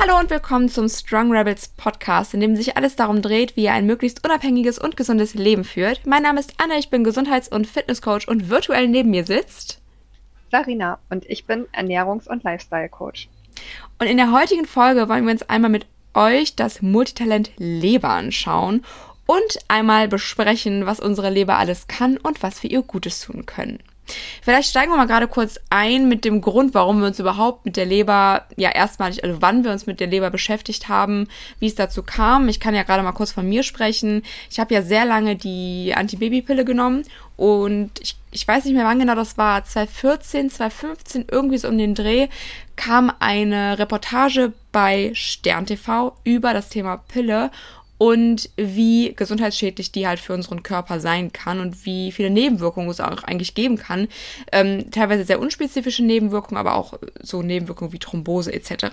Hallo und willkommen zum Strong Rebels Podcast, in dem sich alles darum dreht, wie ihr ein möglichst unabhängiges und gesundes Leben führt. Mein Name ist Anna, ich bin Gesundheits- und Fitnesscoach und virtuell neben mir sitzt Sarina und ich bin Ernährungs- und Lifestyle-Coach. Und in der heutigen Folge wollen wir uns einmal mit euch das Multitalent Leber anschauen und einmal besprechen, was unsere Leber alles kann und was wir ihr Gutes tun können. Vielleicht steigen wir mal gerade kurz ein mit dem Grund, warum wir uns überhaupt mit der Leber, ja erstmalig, also wann wir uns mit der Leber beschäftigt haben, wie es dazu kam. Ich kann ja gerade mal kurz von mir sprechen. Ich habe ja sehr lange die Antibabypille genommen und ich, ich weiß nicht mehr, wann genau das war, 2014, 2015, irgendwie so um den Dreh, kam eine Reportage bei Stern TV über das Thema Pille und wie gesundheitsschädlich die halt für unseren Körper sein kann und wie viele Nebenwirkungen es auch eigentlich geben kann. Ähm, teilweise sehr unspezifische Nebenwirkungen, aber auch so Nebenwirkungen wie Thrombose etc.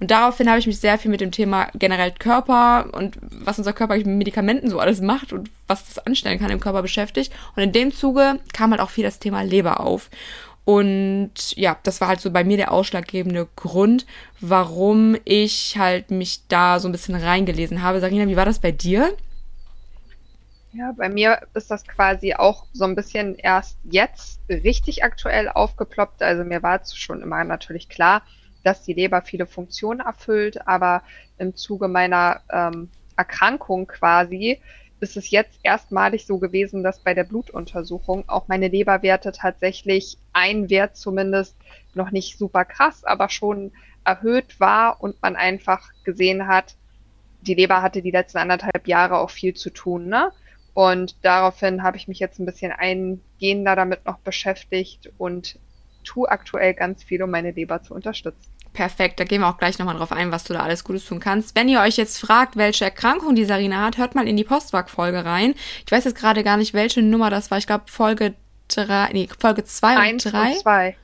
Und daraufhin habe ich mich sehr viel mit dem Thema generell Körper und was unser Körper mit Medikamenten so alles macht und was das anstellen kann im Körper beschäftigt. Und in dem Zuge kam halt auch viel das Thema Leber auf. Und ja, das war halt so bei mir der ausschlaggebende Grund, warum ich halt mich da so ein bisschen reingelesen habe. Sarina, wie war das bei dir? Ja, bei mir ist das quasi auch so ein bisschen erst jetzt richtig aktuell aufgeploppt. Also mir war es schon immer natürlich klar, dass die Leber viele Funktionen erfüllt, aber im Zuge meiner ähm, Erkrankung quasi ist es jetzt erstmalig so gewesen, dass bei der Blutuntersuchung auch meine Leberwerte tatsächlich ein Wert zumindest noch nicht super krass, aber schon erhöht war und man einfach gesehen hat, die Leber hatte die letzten anderthalb Jahre auch viel zu tun, ne? Und daraufhin habe ich mich jetzt ein bisschen eingehender damit noch beschäftigt und tue aktuell ganz viel, um meine Leber zu unterstützen. Perfekt, da gehen wir auch gleich nochmal drauf ein, was du da alles Gutes tun kannst. Wenn ihr euch jetzt fragt, welche Erkrankung die Sarina hat, hört mal in die Postwag-Folge rein. Ich weiß jetzt gerade gar nicht, welche Nummer das war. Ich glaube Folge 3, nee, Folge 2 und 3. Und 2.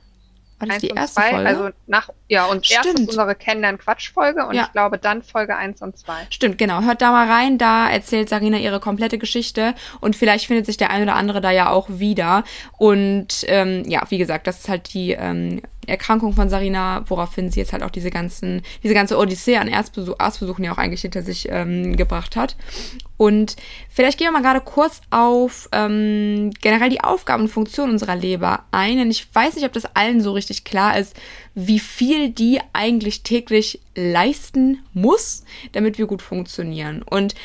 War das die erste zwei, Folge? Also nach, ja, und Stimmt. erst unsere Kennenlern-Quatsch-Folge und ja. ich glaube dann Folge 1 und 2. Stimmt, genau. Hört da mal rein, da erzählt Sarina ihre komplette Geschichte und vielleicht findet sich der ein oder andere da ja auch wieder. Und ähm, ja, wie gesagt, das ist halt die ähm, Erkrankung von Sarina, woraufhin sie jetzt halt auch diese ganzen, diese ganze Odyssee an Arztbesuch, Arztbesuchen ja auch eigentlich hinter sich ähm, gebracht hat. Und vielleicht gehen wir mal gerade kurz auf ähm, generell die Aufgaben und Funktionen unserer Leber ein. Denn ich weiß nicht, ob das allen so richtig klar ist, wie viel die eigentlich täglich leisten muss, damit wir gut funktionieren. Und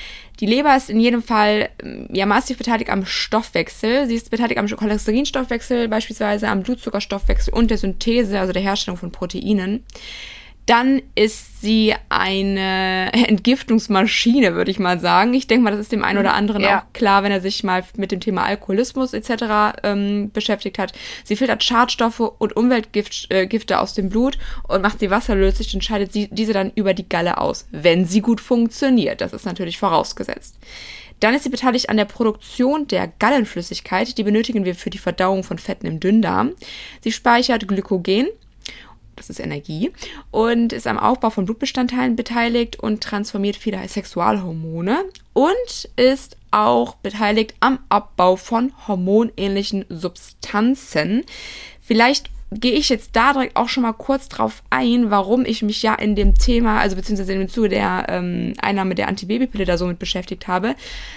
die Leber ist in jedem Fall ähm, ja massiv beteiligt am Stoffwechsel. Sie ist beteiligt am Cholesterinstoffwechsel, beispielsweise am Blutzuckerstoffwechsel und der Synthese, also der Herstellung von Proteinen dann ist sie eine Entgiftungsmaschine, würde ich mal sagen. Ich denke mal, das ist dem einen oder anderen ja. auch klar, wenn er sich mal mit dem Thema Alkoholismus etc. Ähm, beschäftigt hat. Sie filtert Schadstoffe und Umweltgifte äh, aus dem Blut und macht sie wasserlöslich und scheidet sie, diese dann über die Galle aus, wenn sie gut funktioniert. Das ist natürlich vorausgesetzt. Dann ist sie beteiligt an der Produktion der Gallenflüssigkeit. Die benötigen wir für die Verdauung von Fetten im Dünndarm. Sie speichert Glykogen das ist Energie, und ist am Aufbau von Blutbestandteilen beteiligt und transformiert viele Sexualhormone und ist auch beteiligt am Abbau von hormonähnlichen Substanzen. Vielleicht gehe ich jetzt da direkt auch schon mal kurz drauf ein, warum ich mich ja in dem Thema, also beziehungsweise im Zuge der ähm, Einnahme der Antibabypille da so mit beschäftigt habe.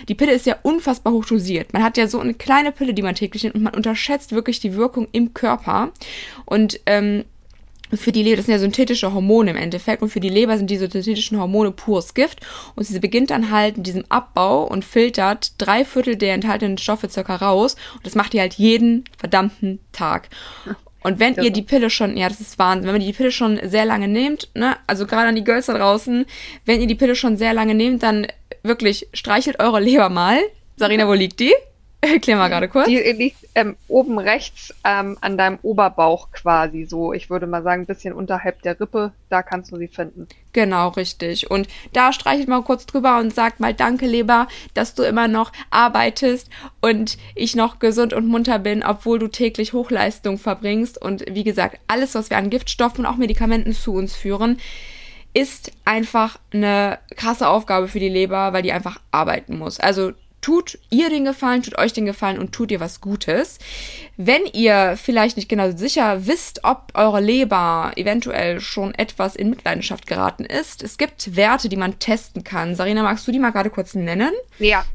Die Pille ist ja unfassbar hoch dosiert. Man hat ja so eine kleine Pille, die man täglich nimmt und man unterschätzt wirklich die Wirkung im Körper. Und ähm, für die Leber, das sind ja synthetische Hormone im Endeffekt, und für die Leber sind diese synthetischen Hormone pures Gift. Und sie beginnt dann halt mit diesem Abbau und filtert drei Viertel der enthaltenen Stoffe circa raus. Und das macht die halt jeden verdammten Tag. Und wenn ihr die Pille schon, ja, das ist Wahnsinn, wenn man die Pille schon sehr lange nehmt, ne, also gerade an die Girls da draußen, wenn ihr die Pille schon sehr lange nehmt, dann wirklich streichelt eure Leber mal. Sarina, wo liegt die? Erklär mal gerade kurz. Die liegt ähm, oben rechts ähm, an deinem Oberbauch quasi so. Ich würde mal sagen, ein bisschen unterhalb der Rippe. Da kannst du sie finden. Genau, richtig. Und da streichelt mal kurz drüber und sagt mal Danke, Leber, dass du immer noch arbeitest und ich noch gesund und munter bin, obwohl du täglich Hochleistung verbringst. Und wie gesagt, alles, was wir an Giftstoffen und auch Medikamenten zu uns führen, ist einfach eine krasse Aufgabe für die Leber, weil die einfach arbeiten muss. Also tut ihr den Gefallen, tut euch den Gefallen und tut ihr was Gutes. Wenn ihr vielleicht nicht genau sicher wisst, ob eure Leber eventuell schon etwas in Mitleidenschaft geraten ist, es gibt Werte, die man testen kann. Sarina, magst du die mal gerade kurz nennen? Ja,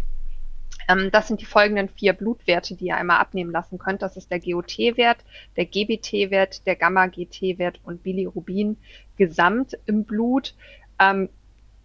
ähm, das sind die folgenden vier Blutwerte, die ihr einmal abnehmen lassen könnt. Das ist der GOT-Wert, der GBT-Wert, der Gamma-GT-Wert und Bilirubin gesamt im Blut. Ähm,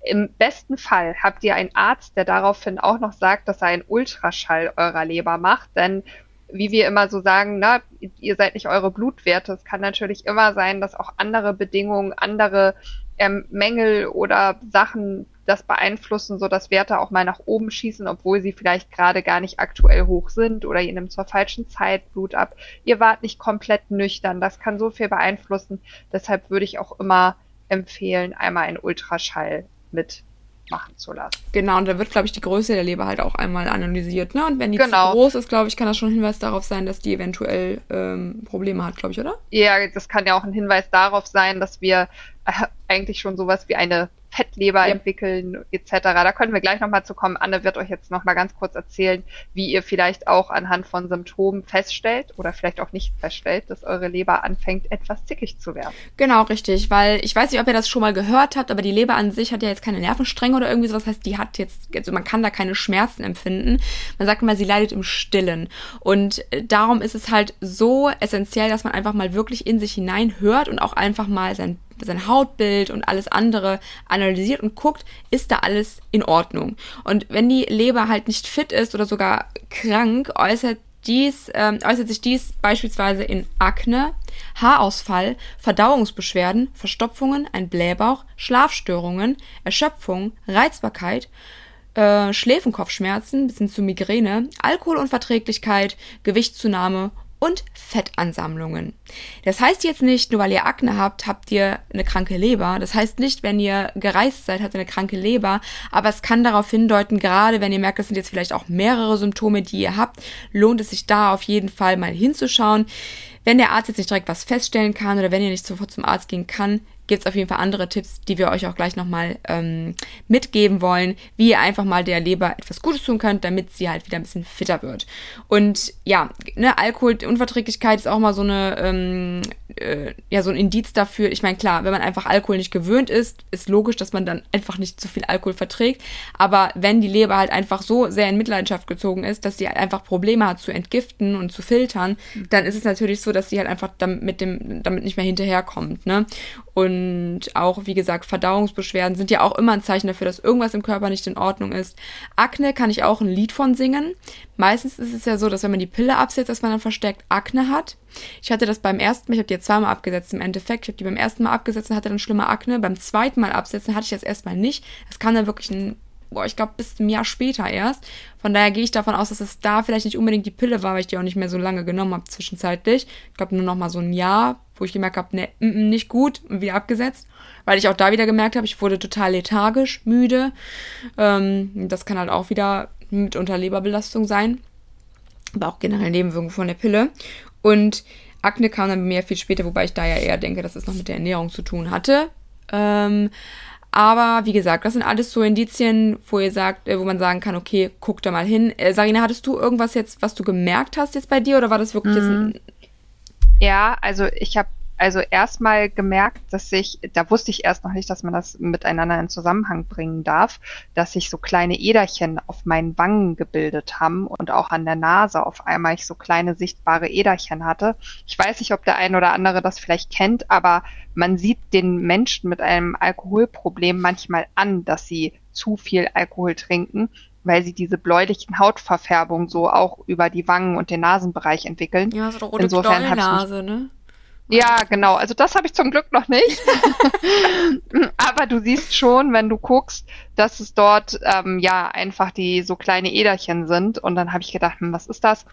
Im besten Fall habt ihr einen Arzt, der daraufhin auch noch sagt, dass er einen Ultraschall eurer Leber macht, denn wie wir immer so sagen, na, ihr seid nicht eure Blutwerte. Es kann natürlich immer sein, dass auch andere Bedingungen, andere ähm, Mängel oder Sachen das beeinflussen, so dass Werte auch mal nach oben schießen, obwohl sie vielleicht gerade gar nicht aktuell hoch sind oder ihr nimmt zur falschen Zeit Blut ab. Ihr wart nicht komplett nüchtern. Das kann so viel beeinflussen. Deshalb würde ich auch immer empfehlen, einmal einen Ultraschall mit machen zu lassen. Genau, und da wird, glaube ich, die Größe der Leber halt auch einmal analysiert. Ne? Und wenn die genau. zu groß ist, glaube ich, kann das schon ein Hinweis darauf sein, dass die eventuell ähm, Probleme hat, glaube ich, oder? Ja, das kann ja auch ein Hinweis darauf sein, dass wir äh, eigentlich schon sowas wie eine Fettleber ja. entwickeln etc. Da können wir gleich nochmal zu kommen. Anne wird euch jetzt nochmal ganz kurz erzählen, wie ihr vielleicht auch anhand von Symptomen feststellt oder vielleicht auch nicht feststellt, dass eure Leber anfängt, etwas zickig zu werden. Genau, richtig, weil ich weiß nicht, ob ihr das schon mal gehört habt, aber die Leber an sich hat ja jetzt keine Nervenstränge oder irgendwie sowas. Das heißt, die hat jetzt, also man kann da keine Schmerzen empfinden. Man sagt immer, sie leidet im Stillen. Und äh, darum ist es halt so essentiell, dass man einfach mal wirklich in sich hinein hört und auch einfach mal sein sein Hautbild und alles andere analysiert und guckt, ist da alles in Ordnung. Und wenn die Leber halt nicht fit ist oder sogar krank, äußert dies, äh, äußert sich dies beispielsweise in Akne, Haarausfall, Verdauungsbeschwerden, Verstopfungen, ein Blähbauch, Schlafstörungen, Erschöpfung, Reizbarkeit, äh, Schläfenkopfschmerzen bis hin zu Migräne, Alkoholunverträglichkeit, Gewichtszunahme und Fettansammlungen. Das heißt jetzt nicht, nur weil ihr Akne habt, habt ihr eine kranke Leber. Das heißt nicht, wenn ihr gereist seid, habt ihr eine kranke Leber. Aber es kann darauf hindeuten, gerade wenn ihr merkt, das sind jetzt vielleicht auch mehrere Symptome, die ihr habt, lohnt es sich da auf jeden Fall mal hinzuschauen. Wenn der Arzt jetzt nicht direkt was feststellen kann oder wenn ihr nicht sofort zum Arzt gehen kann, gibt es auf jeden Fall andere Tipps, die wir euch auch gleich nochmal ähm, mitgeben wollen, wie ihr einfach mal der Leber etwas Gutes tun könnt, damit sie halt wieder ein bisschen fitter wird. Und ja, ne, Alkoholunverträglichkeit ist auch mal so eine, ähm, äh, ja, so ein Indiz dafür. Ich meine, klar, wenn man einfach Alkohol nicht gewöhnt ist, ist logisch, dass man dann einfach nicht so viel Alkohol verträgt. Aber wenn die Leber halt einfach so sehr in Mitleidenschaft gezogen ist, dass sie halt einfach Probleme hat zu entgiften und zu filtern, dann ist es natürlich so, dass sie halt einfach damit, mit dem, damit nicht mehr hinterherkommt. Ne? Und auch, wie gesagt, Verdauungsbeschwerden sind ja auch immer ein Zeichen dafür, dass irgendwas im Körper nicht in Ordnung ist. Akne kann ich auch ein Lied von singen. Meistens ist es ja so, dass wenn man die Pille absetzt, dass man dann verstärkt Akne hat. Ich hatte das beim ersten Mal, ich habe die jetzt zweimal abgesetzt im Endeffekt. Ich habe die beim ersten Mal abgesetzt und hatte dann schlimme Akne. Beim zweiten Mal absetzen hatte ich das erstmal nicht. Das kam dann wirklich ein boah, ich glaube, bis ein Jahr später erst. Von daher gehe ich davon aus, dass es da vielleicht nicht unbedingt die Pille war, weil ich die auch nicht mehr so lange genommen habe zwischenzeitlich. Ich glaube, nur noch mal so ein Jahr, wo ich gemerkt habe, ne, mm, mm, nicht gut und wieder abgesetzt. Weil ich auch da wieder gemerkt habe, ich wurde total lethargisch, müde. Ähm, das kann halt auch wieder mit Unterleberbelastung sein. Aber auch generell Nebenwirkungen von der Pille. Und Akne kam dann mir viel später, wobei ich da ja eher denke, dass es noch mit der Ernährung zu tun hatte. Ähm, aber wie gesagt, das sind alles so Indizien, wo ihr sagt, äh, wo man sagen kann, okay, guck da mal hin. Äh, Sarina, hattest du irgendwas jetzt, was du gemerkt hast jetzt bei dir oder war das wirklich mhm. jetzt ein Ja, also ich habe also erstmal gemerkt, dass ich, da wusste ich erst noch nicht, dass man das miteinander in Zusammenhang bringen darf, dass sich so kleine Äderchen auf meinen Wangen gebildet haben und auch an der Nase auf einmal ich so kleine sichtbare Äderchen hatte. Ich weiß nicht, ob der ein oder andere das vielleicht kennt, aber man sieht den Menschen mit einem Alkoholproblem manchmal an, dass sie zu viel Alkohol trinken, weil sie diese bläulichen Hautverfärbung so auch über die Wangen und den Nasenbereich entwickeln. Ja, so eine rote Insofern Nase, ne? Ja, genau. Also das habe ich zum Glück noch nicht. Aber du siehst schon, wenn du guckst, dass es dort ähm, ja einfach die so kleine Äderchen sind. Und dann habe ich gedacht, hm, was ist das?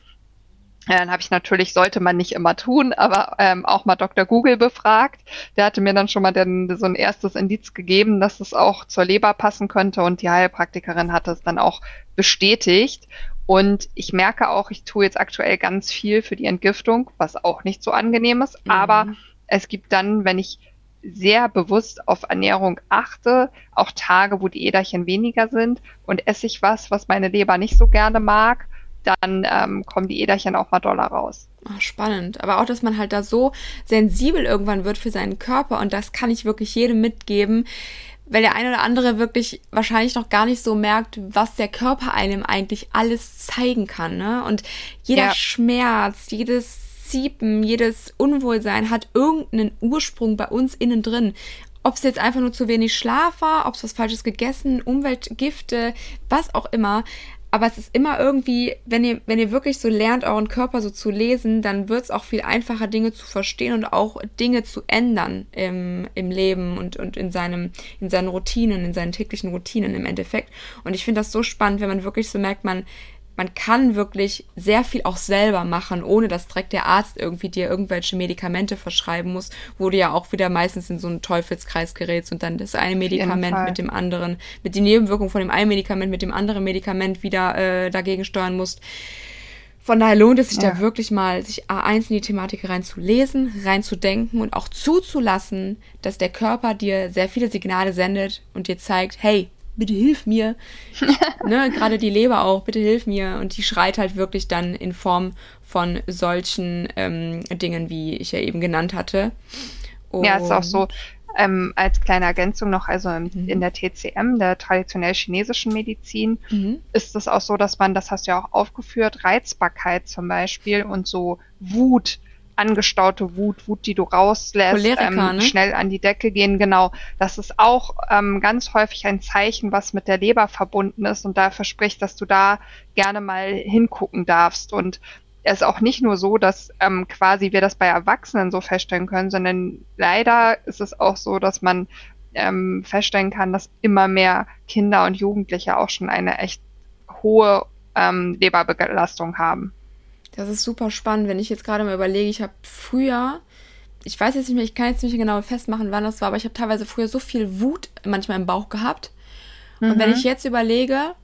Dann habe ich natürlich, sollte man nicht immer tun, aber ähm, auch mal Dr. Google befragt. Der hatte mir dann schon mal den, so ein erstes Indiz gegeben, dass es auch zur Leber passen könnte und die Heilpraktikerin hatte es dann auch bestätigt. Und ich merke auch, ich tue jetzt aktuell ganz viel für die Entgiftung, was auch nicht so angenehm ist. Mhm. Aber es gibt dann, wenn ich sehr bewusst auf Ernährung achte, auch Tage, wo die Äderchen weniger sind und esse ich was, was meine Leber nicht so gerne mag, dann ähm, kommen die Äderchen auch mal doller raus. Ach, spannend. Aber auch, dass man halt da so sensibel irgendwann wird für seinen Körper und das kann ich wirklich jedem mitgeben, weil der eine oder andere wirklich wahrscheinlich noch gar nicht so merkt, was der Körper einem eigentlich alles zeigen kann. Ne? Und jeder ja. Schmerz, jedes Ziepen, jedes Unwohlsein hat irgendeinen Ursprung bei uns innen drin. Ob es jetzt einfach nur zu wenig Schlaf war, ob es was Falsches gegessen, Umweltgifte, was auch immer aber es ist immer irgendwie, wenn ihr, wenn ihr wirklich so lernt, euren Körper so zu lesen, dann wird es auch viel einfacher, Dinge zu verstehen und auch Dinge zu ändern im, im Leben und, und in seinem, in seinen Routinen, in seinen täglichen Routinen im Endeffekt. Und ich finde das so spannend, wenn man wirklich so merkt, man, man kann wirklich sehr viel auch selber machen, ohne dass direkt der Arzt irgendwie dir irgendwelche Medikamente verschreiben muss, wo du ja auch wieder meistens in so einen Teufelskreis gerätst und dann das eine Medikament mit dem anderen, mit den Nebenwirkungen von dem einen Medikament mit dem anderen Medikament wieder äh, dagegen steuern musst. Von daher lohnt es sich ja. da wirklich mal, sich A1 in die Thematik reinzulesen, reinzudenken und auch zuzulassen, dass der Körper dir sehr viele Signale sendet und dir zeigt, hey, bitte hilf mir. ne, gerade die Leber auch, bitte hilf mir. Und die schreit halt wirklich dann in Form von solchen ähm, Dingen, wie ich ja eben genannt hatte. Und ja, ist auch so. Ähm, als kleine Ergänzung noch, also im, mhm. in der TCM, der traditionell chinesischen Medizin, mhm. ist es auch so, dass man, das hast du ja auch aufgeführt, Reizbarkeit zum Beispiel und so Wut angestaute Wut, Wut, die du rauslässt, ähm, ne? schnell an die Decke gehen, genau. Das ist auch ähm, ganz häufig ein Zeichen, was mit der Leber verbunden ist und dafür spricht, dass du da gerne mal hingucken darfst. Und es ist auch nicht nur so, dass ähm, quasi wir das bei Erwachsenen so feststellen können, sondern leider ist es auch so, dass man ähm, feststellen kann, dass immer mehr Kinder und Jugendliche auch schon eine echt hohe ähm, Leberbelastung haben. Das ist super spannend, wenn ich jetzt gerade mal überlege, ich habe früher, ich weiß jetzt nicht mehr, ich kann jetzt nicht mehr genau festmachen, wann das war, aber ich habe teilweise früher so viel Wut manchmal im Bauch gehabt. Mhm. Und wenn mhm. ich jetzt überlege,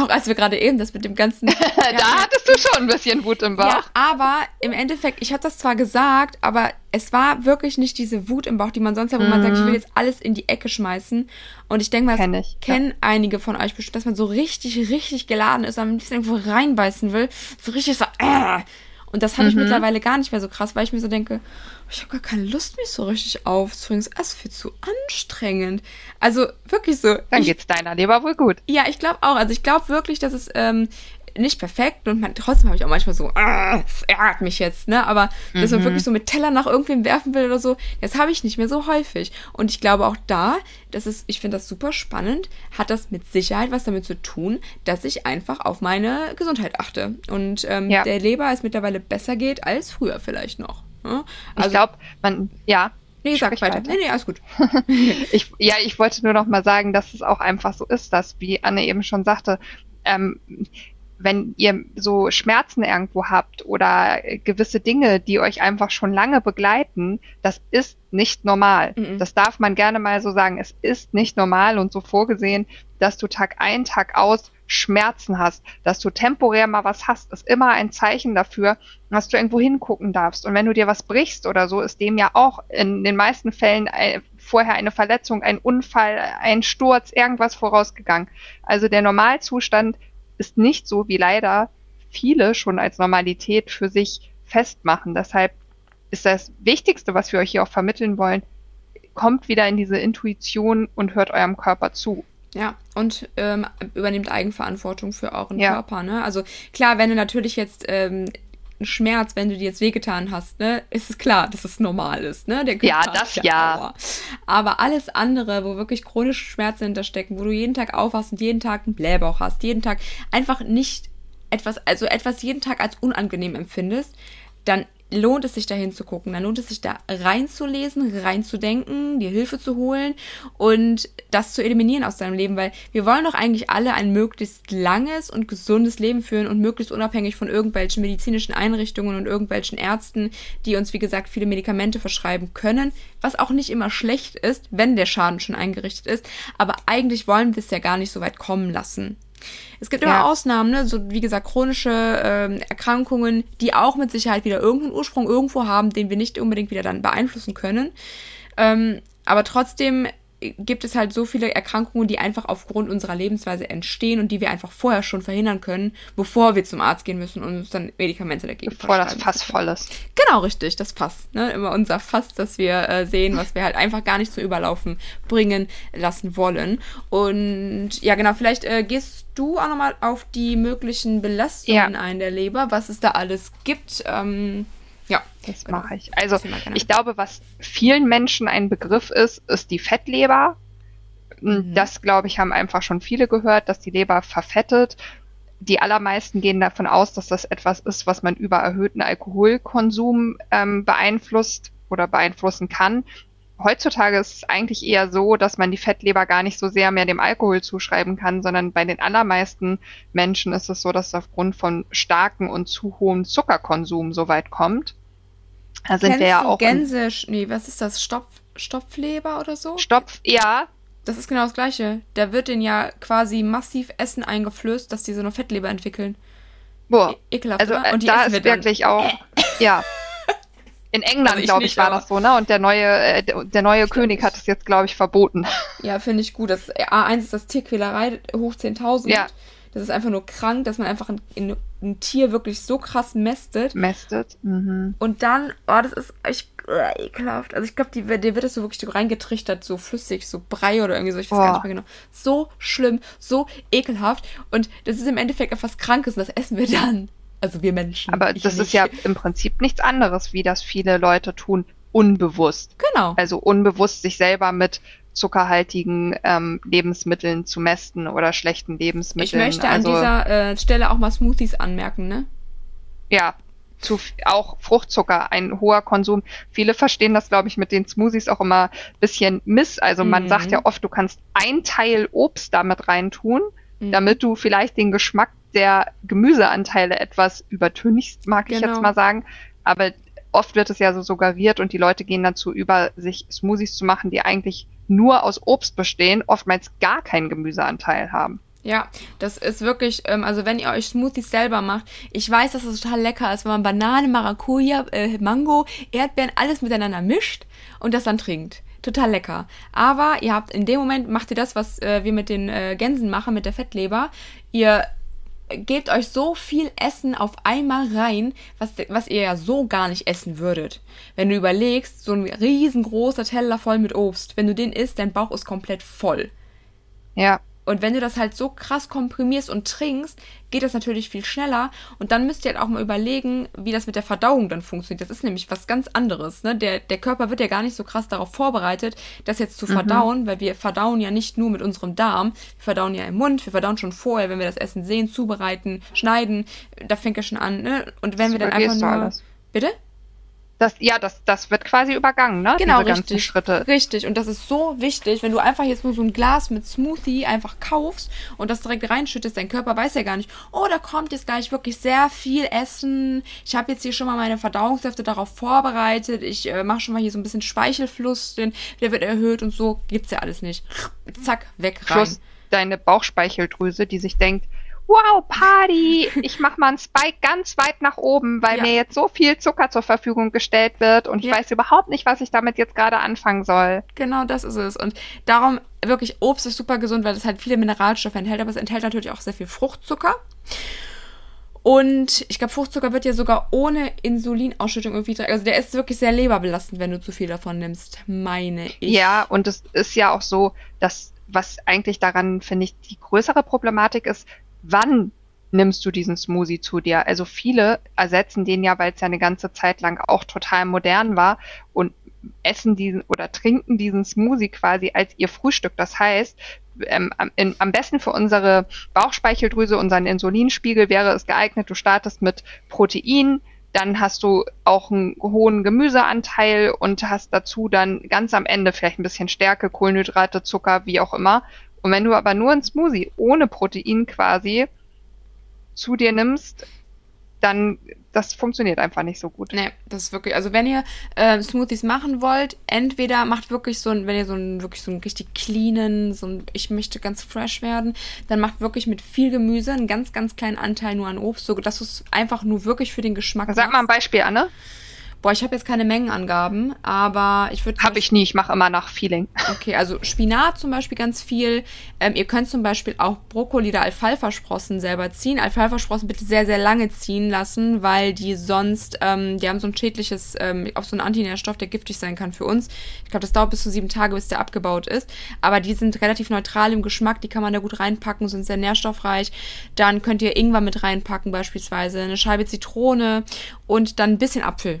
auch als wir gerade eben das mit dem ganzen. da hattest du schon ein bisschen Wut im Bauch. Ja, aber im Endeffekt, ich habe das zwar gesagt, aber es war wirklich nicht diese Wut im Bauch, die man sonst hat, wo mm. man sagt, ich will mhm. jetzt alles in die Ecke schmeißen. Und ich denke mal, Kenn das kennen ja. einige von euch bestimmt, dass man so richtig, richtig geladen ist und ein bisschen irgendwo reinbeißen will. So richtig so, äh, und das habe ich mhm. mittlerweile gar nicht mehr so krass, weil ich mir so denke, ich habe gar keine Lust, mich so richtig aufzubringen. Es ist viel zu anstrengend. Also wirklich so. Dann ich, geht's deiner Leber wohl gut. Ja, ich glaube auch. Also ich glaube wirklich, dass es ähm, nicht perfekt und man, trotzdem habe ich auch manchmal so, ah, es ärgert mich jetzt, ne? Aber mhm. dass man mhm. wirklich so mit Teller nach irgendwem werfen will oder so, das habe ich nicht mehr so häufig. Und ich glaube auch da, das ist, ich finde das super spannend, hat das mit Sicherheit was damit zu tun, dass ich einfach auf meine Gesundheit achte. Und ähm, ja. der Leber es mittlerweile besser geht als früher vielleicht noch. Ne? Also, ich glaube, man, ja, Nee, sag weiter. weiter. Nee, nee, alles gut. ich, ja, ich wollte nur noch mal sagen, dass es auch einfach so ist, dass, wie Anne eben schon sagte, ähm, wenn ihr so Schmerzen irgendwo habt oder gewisse Dinge, die euch einfach schon lange begleiten, das ist nicht normal. Mhm. Das darf man gerne mal so sagen. Es ist nicht normal und so vorgesehen, dass du Tag ein, Tag aus Schmerzen hast, dass du temporär mal was hast, ist immer ein Zeichen dafür, dass du irgendwo hingucken darfst. Und wenn du dir was brichst oder so, ist dem ja auch in den meisten Fällen äh, vorher eine Verletzung, ein Unfall, ein Sturz, irgendwas vorausgegangen. Also der Normalzustand ist nicht so, wie leider viele schon als Normalität für sich festmachen. Deshalb ist das Wichtigste, was wir euch hier auch vermitteln wollen, kommt wieder in diese Intuition und hört eurem Körper zu. Ja, und ähm, übernehmt Eigenverantwortung für euren ja. Körper. Ne? Also klar, wenn du natürlich jetzt ähm, ein Schmerz, wenn du dir jetzt wehgetan hast, ne, ist es klar, dass es normal ist, ne? Der ja, das ja. ja. Aber alles andere, wo wirklich chronische Schmerzen hinterstecken, wo du jeden Tag aufwachst und jeden Tag einen Blähbauch hast, jeden Tag einfach nicht etwas, also etwas jeden Tag als unangenehm empfindest, dann lohnt es sich da hinzugucken, dann lohnt es sich da reinzulesen, reinzudenken, dir Hilfe zu holen und das zu eliminieren aus deinem Leben, weil wir wollen doch eigentlich alle ein möglichst langes und gesundes Leben führen und möglichst unabhängig von irgendwelchen medizinischen Einrichtungen und irgendwelchen Ärzten, die uns, wie gesagt, viele Medikamente verschreiben können, was auch nicht immer schlecht ist, wenn der Schaden schon eingerichtet ist, aber eigentlich wollen wir es ja gar nicht so weit kommen lassen. Es gibt immer Ausnahmen, ne? so wie gesagt chronische ähm, Erkrankungen, die auch mit Sicherheit wieder irgendeinen Ursprung irgendwo haben, den wir nicht unbedingt wieder dann beeinflussen können. Ähm, aber trotzdem gibt es halt so viele Erkrankungen, die einfach aufgrund unserer Lebensweise entstehen und die wir einfach vorher schon verhindern können, bevor wir zum Arzt gehen müssen und uns dann Medikamente dagegen Bevor das Fass voll ist. Genau, richtig, das Fass. Ne? Immer unser Fass, das wir äh, sehen, was wir halt einfach gar nicht zu Überlaufen bringen lassen wollen. Und ja, genau, vielleicht äh, gehst du auch nochmal auf die möglichen Belastungen ja. ein der Leber, was es da alles gibt. Ähm, ja, das genau. mache ich. Also ich glaube, was vielen Menschen ein Begriff ist, ist die Fettleber. Mhm. Das, glaube ich, haben einfach schon viele gehört, dass die Leber verfettet. Die allermeisten gehen davon aus, dass das etwas ist, was man über erhöhten Alkoholkonsum ähm, beeinflusst oder beeinflussen kann. Heutzutage ist es eigentlich eher so, dass man die Fettleber gar nicht so sehr mehr dem Alkohol zuschreiben kann, sondern bei den allermeisten Menschen ist es so, dass es aufgrund von starken und zu hohem Zuckerkonsum so weit kommt. Da sind Kennst wir ja auch. Gänse, nee, was ist das? Stopf, Stopfleber oder so? Stopf, ja. Das ist genau das Gleiche. Da wird denen ja quasi massiv Essen eingeflößt, dass die so eine Fettleber entwickeln. Boah. E ekelhaft, also, Und die da ist wirklich auch, ja. In England, also glaube ich, war das so, ne? Und der neue, äh, der neue König hat es jetzt, glaube ich, verboten. Ja, finde ich gut. Das A1 ist das Tierquälerei hoch 10.000. Ja. Das ist einfach nur krank, dass man einfach ein, ein Tier wirklich so krass mästet. Mästet. Mhm. Und dann, oh, das ist echt äh, ekelhaft. Also ich glaube, die, der wird das so wirklich so reingetrichtert, so flüssig, so Brei oder irgendwie so. Ich weiß oh. gar nicht mehr genau. So schlimm, so ekelhaft. Und das ist im Endeffekt etwas Krankes und das essen wir dann. Also wir Menschen. Aber das ist ja im Prinzip nichts anderes, wie das viele Leute tun, unbewusst. Genau. Also unbewusst sich selber mit zuckerhaltigen ähm, Lebensmitteln zu mästen oder schlechten Lebensmitteln. Ich möchte an also, dieser äh, Stelle auch mal Smoothies anmerken, ne? Ja, zu, auch Fruchtzucker, ein hoher Konsum. Viele verstehen das, glaube ich, mit den Smoothies auch immer ein bisschen miss. Also man mhm. sagt ja oft, du kannst ein Teil Obst damit reintun, mhm. damit du vielleicht den Geschmack der Gemüseanteile etwas übertönigst, mag genau. ich jetzt genau. mal sagen. Aber oft wird es ja so suggeriert und die Leute gehen dazu über, sich Smoothies zu machen, die eigentlich nur aus Obst bestehen, oftmals gar keinen Gemüseanteil haben. Ja, das ist wirklich, ähm, also wenn ihr euch Smoothies selber macht, ich weiß, dass es total lecker ist, wenn man Banane, Maracuja, äh, Mango, Erdbeeren, alles miteinander mischt und das dann trinkt. Total lecker. Aber ihr habt in dem Moment, macht ihr das, was äh, wir mit den äh, Gänsen machen, mit der Fettleber. Ihr gebt euch so viel Essen auf einmal rein, was, was ihr ja so gar nicht essen würdet. Wenn du überlegst, so ein riesengroßer Teller voll mit Obst, wenn du den isst, dein Bauch ist komplett voll. Ja. Und wenn du das halt so krass komprimierst und trinkst, geht das natürlich viel schneller. Und dann müsst ihr halt auch mal überlegen, wie das mit der Verdauung dann funktioniert. Das ist nämlich was ganz anderes. Ne? Der, der Körper wird ja gar nicht so krass darauf vorbereitet, das jetzt zu mhm. verdauen, weil wir verdauen ja nicht nur mit unserem Darm, wir verdauen ja im Mund, wir verdauen schon vorher, wenn wir das Essen sehen, zubereiten, schneiden. Da fängt er schon an. Ne? Und wenn das wir dann einfach nur. Alles. Bitte? Das, ja, das, das wird quasi übergangen, ne? Genau, Diese richtig. Schritte. Richtig. Und das ist so wichtig, wenn du einfach jetzt nur so ein Glas mit Smoothie einfach kaufst und das direkt reinschüttest, dein Körper weiß ja gar nicht, oh, da kommt jetzt gleich wirklich sehr viel Essen. Ich habe jetzt hier schon mal meine Verdauungssäfte darauf vorbereitet. Ich äh, mache schon mal hier so ein bisschen Speichelfluss, denn der wird erhöht und so. Gibt's ja alles nicht. Zack, weg rein. Plus deine Bauchspeicheldrüse, die sich denkt, wow, Party, ich mach mal einen Spike ganz weit nach oben, weil ja. mir jetzt so viel Zucker zur Verfügung gestellt wird und ja. ich weiß überhaupt nicht, was ich damit jetzt gerade anfangen soll. Genau, das ist es. Und darum wirklich, Obst ist super gesund, weil es halt viele Mineralstoffe enthält, aber es enthält natürlich auch sehr viel Fruchtzucker. Und ich glaube, Fruchtzucker wird ja sogar ohne Insulinausschüttung irgendwie, also der ist wirklich sehr leberbelastend, wenn du zu viel davon nimmst, meine ich. Ja, und es ist ja auch so, dass was eigentlich daran, finde ich, die größere Problematik ist, wann nimmst du diesen Smoothie zu dir? Also viele ersetzen den ja, weil es ja eine ganze Zeit lang auch total modern war und essen diesen oder trinken diesen Smoothie quasi als ihr Frühstück. Das heißt, ähm, in, am besten für unsere Bauchspeicheldrüse, unseren Insulinspiegel wäre es geeignet, du startest mit Protein, dann hast du auch einen hohen Gemüseanteil und hast dazu dann ganz am Ende vielleicht ein bisschen Stärke, Kohlenhydrate, Zucker, wie auch immer. Und wenn du aber nur ein Smoothie ohne Protein quasi zu dir nimmst, dann das funktioniert einfach nicht so gut. Nee, das ist wirklich, also wenn ihr äh, Smoothies machen wollt, entweder macht wirklich so ein, wenn ihr so einen wirklich so einen richtig cleanen, so ein, ich möchte ganz fresh werden, dann macht wirklich mit viel Gemüse einen ganz, ganz kleinen Anteil nur an Obst, so dass es einfach nur wirklich für den Geschmack Sag mal ein Beispiel, Anne. Boah, ich habe jetzt keine Mengenangaben, aber ich würde. Habe ich nie, ich mache immer nach Feeling. Okay, also Spinat zum Beispiel ganz viel. Ähm, ihr könnt zum Beispiel auch Brokkoli oder Alfalfa-Sprossen selber ziehen. Alfalfa-Sprossen bitte sehr, sehr lange ziehen lassen, weil die sonst, ähm, die haben so ein schädliches, ähm, auch so ein Antinährstoff, der giftig sein kann für uns. Ich glaube, das dauert bis zu sieben Tage, bis der abgebaut ist. Aber die sind relativ neutral im Geschmack, die kann man da gut reinpacken, sind sehr nährstoffreich. Dann könnt ihr Ingwer mit reinpacken, beispielsweise, eine Scheibe Zitrone und dann ein bisschen Apfel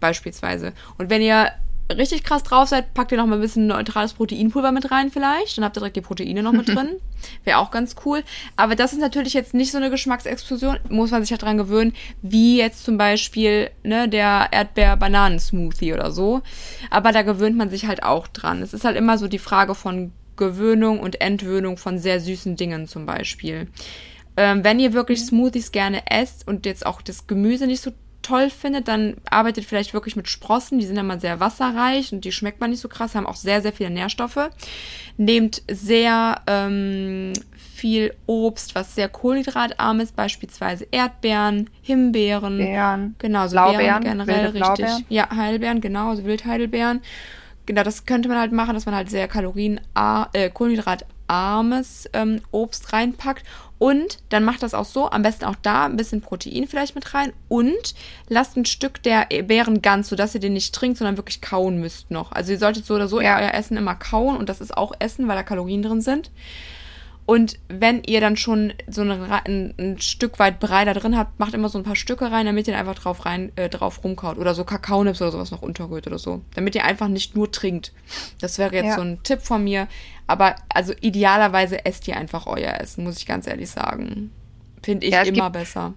beispielsweise. Und wenn ihr richtig krass drauf seid, packt ihr noch mal ein bisschen neutrales Proteinpulver mit rein vielleicht. Dann habt ihr direkt die Proteine noch mit drin. Wäre auch ganz cool. Aber das ist natürlich jetzt nicht so eine Geschmacksexplosion. Muss man sich halt dran gewöhnen, wie jetzt zum Beispiel ne, der Erdbeer-Bananen-Smoothie oder so. Aber da gewöhnt man sich halt auch dran. Es ist halt immer so die Frage von Gewöhnung und Entwöhnung von sehr süßen Dingen zum Beispiel. Ähm, wenn ihr wirklich Smoothies gerne esst und jetzt auch das Gemüse nicht so toll findet, dann arbeitet vielleicht wirklich mit Sprossen. Die sind immer sehr wasserreich und die schmeckt man nicht so krass, haben auch sehr, sehr viele Nährstoffe. Nehmt sehr ähm, viel Obst, was sehr kohlenhydratarm ist, beispielsweise Erdbeeren, Himbeeren. Beeren. Genau, so Blaubeeren, Beeren generell richtig. Blaubeeren. Ja, Heidelbeeren, genau, so Wildheidelbeeren. Genau, das könnte man halt machen, dass man halt sehr kalorien äh, kohlenhydratarmes ähm, Obst reinpackt und dann macht das auch so, am besten auch da ein bisschen Protein vielleicht mit rein und lasst ein Stück der Beeren ganz, sodass ihr den nicht trinkt, sondern wirklich kauen müsst noch. Also ihr solltet so oder so ja. euer Essen immer kauen und das ist auch Essen, weil da Kalorien drin sind. Und wenn ihr dann schon so ein, ein, ein, Stück weit Brei da drin habt, macht immer so ein paar Stücke rein, damit ihr einfach drauf rein äh, drauf rumkaut. Oder so Kakaonips oder sowas noch unterrührt oder so. Damit ihr einfach nicht nur trinkt. Das wäre jetzt ja. so ein Tipp von mir. Aber also idealerweise esst ihr einfach euer Essen, muss ich ganz ehrlich sagen. Finde ich ja, immer besser.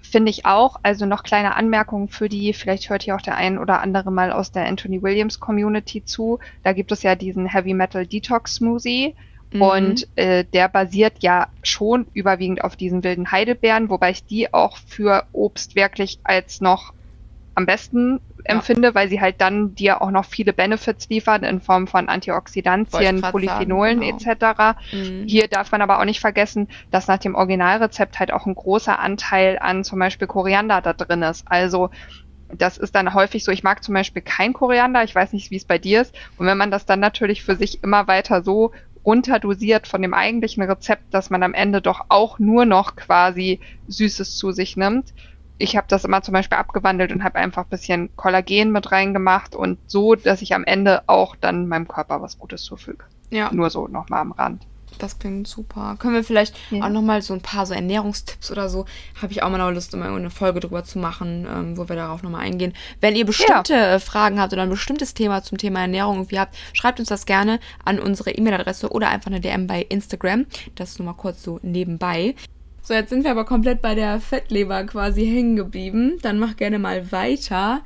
Finde ich auch. Also noch kleine Anmerkungen für die, vielleicht hört hier auch der ein oder andere mal aus der Anthony Williams Community zu. Da gibt es ja diesen Heavy Metal Detox Smoothie Mhm. Und äh, der basiert ja schon überwiegend auf diesen wilden Heidelbeeren, wobei ich die auch für Obst wirklich als noch am besten ja. empfinde, weil sie halt dann dir auch noch viele Benefits liefern in Form von Antioxidantien, Polyphenolen sagen, genau. etc. Mhm. Hier darf man aber auch nicht vergessen, dass nach dem Originalrezept halt auch ein großer Anteil an zum Beispiel Koriander da drin ist. Also das ist dann häufig so, ich mag zum Beispiel kein Koriander, ich weiß nicht, wie es bei dir ist. Und wenn man das dann natürlich für sich immer weiter so runterdosiert von dem eigentlichen Rezept, dass man am Ende doch auch nur noch quasi Süßes zu sich nimmt. Ich habe das immer zum Beispiel abgewandelt und habe einfach ein bisschen Kollagen mit reingemacht und so, dass ich am Ende auch dann meinem Körper was Gutes zufüge. Ja. Nur so nochmal am Rand. Das klingt super. Können wir vielleicht ja. auch nochmal so ein paar so Ernährungstipps oder so, habe ich auch mal noch Lust, immer eine Folge drüber zu machen, ähm, wo wir darauf nochmal eingehen. Wenn ihr bestimmte ja. Äh, Fragen habt oder ein bestimmtes Thema zum Thema Ernährung irgendwie habt, schreibt uns das gerne an unsere E-Mail-Adresse oder einfach eine DM bei Instagram. Das nur mal kurz so nebenbei. So, jetzt sind wir aber komplett bei der Fettleber quasi hängen geblieben. Dann mach gerne mal weiter.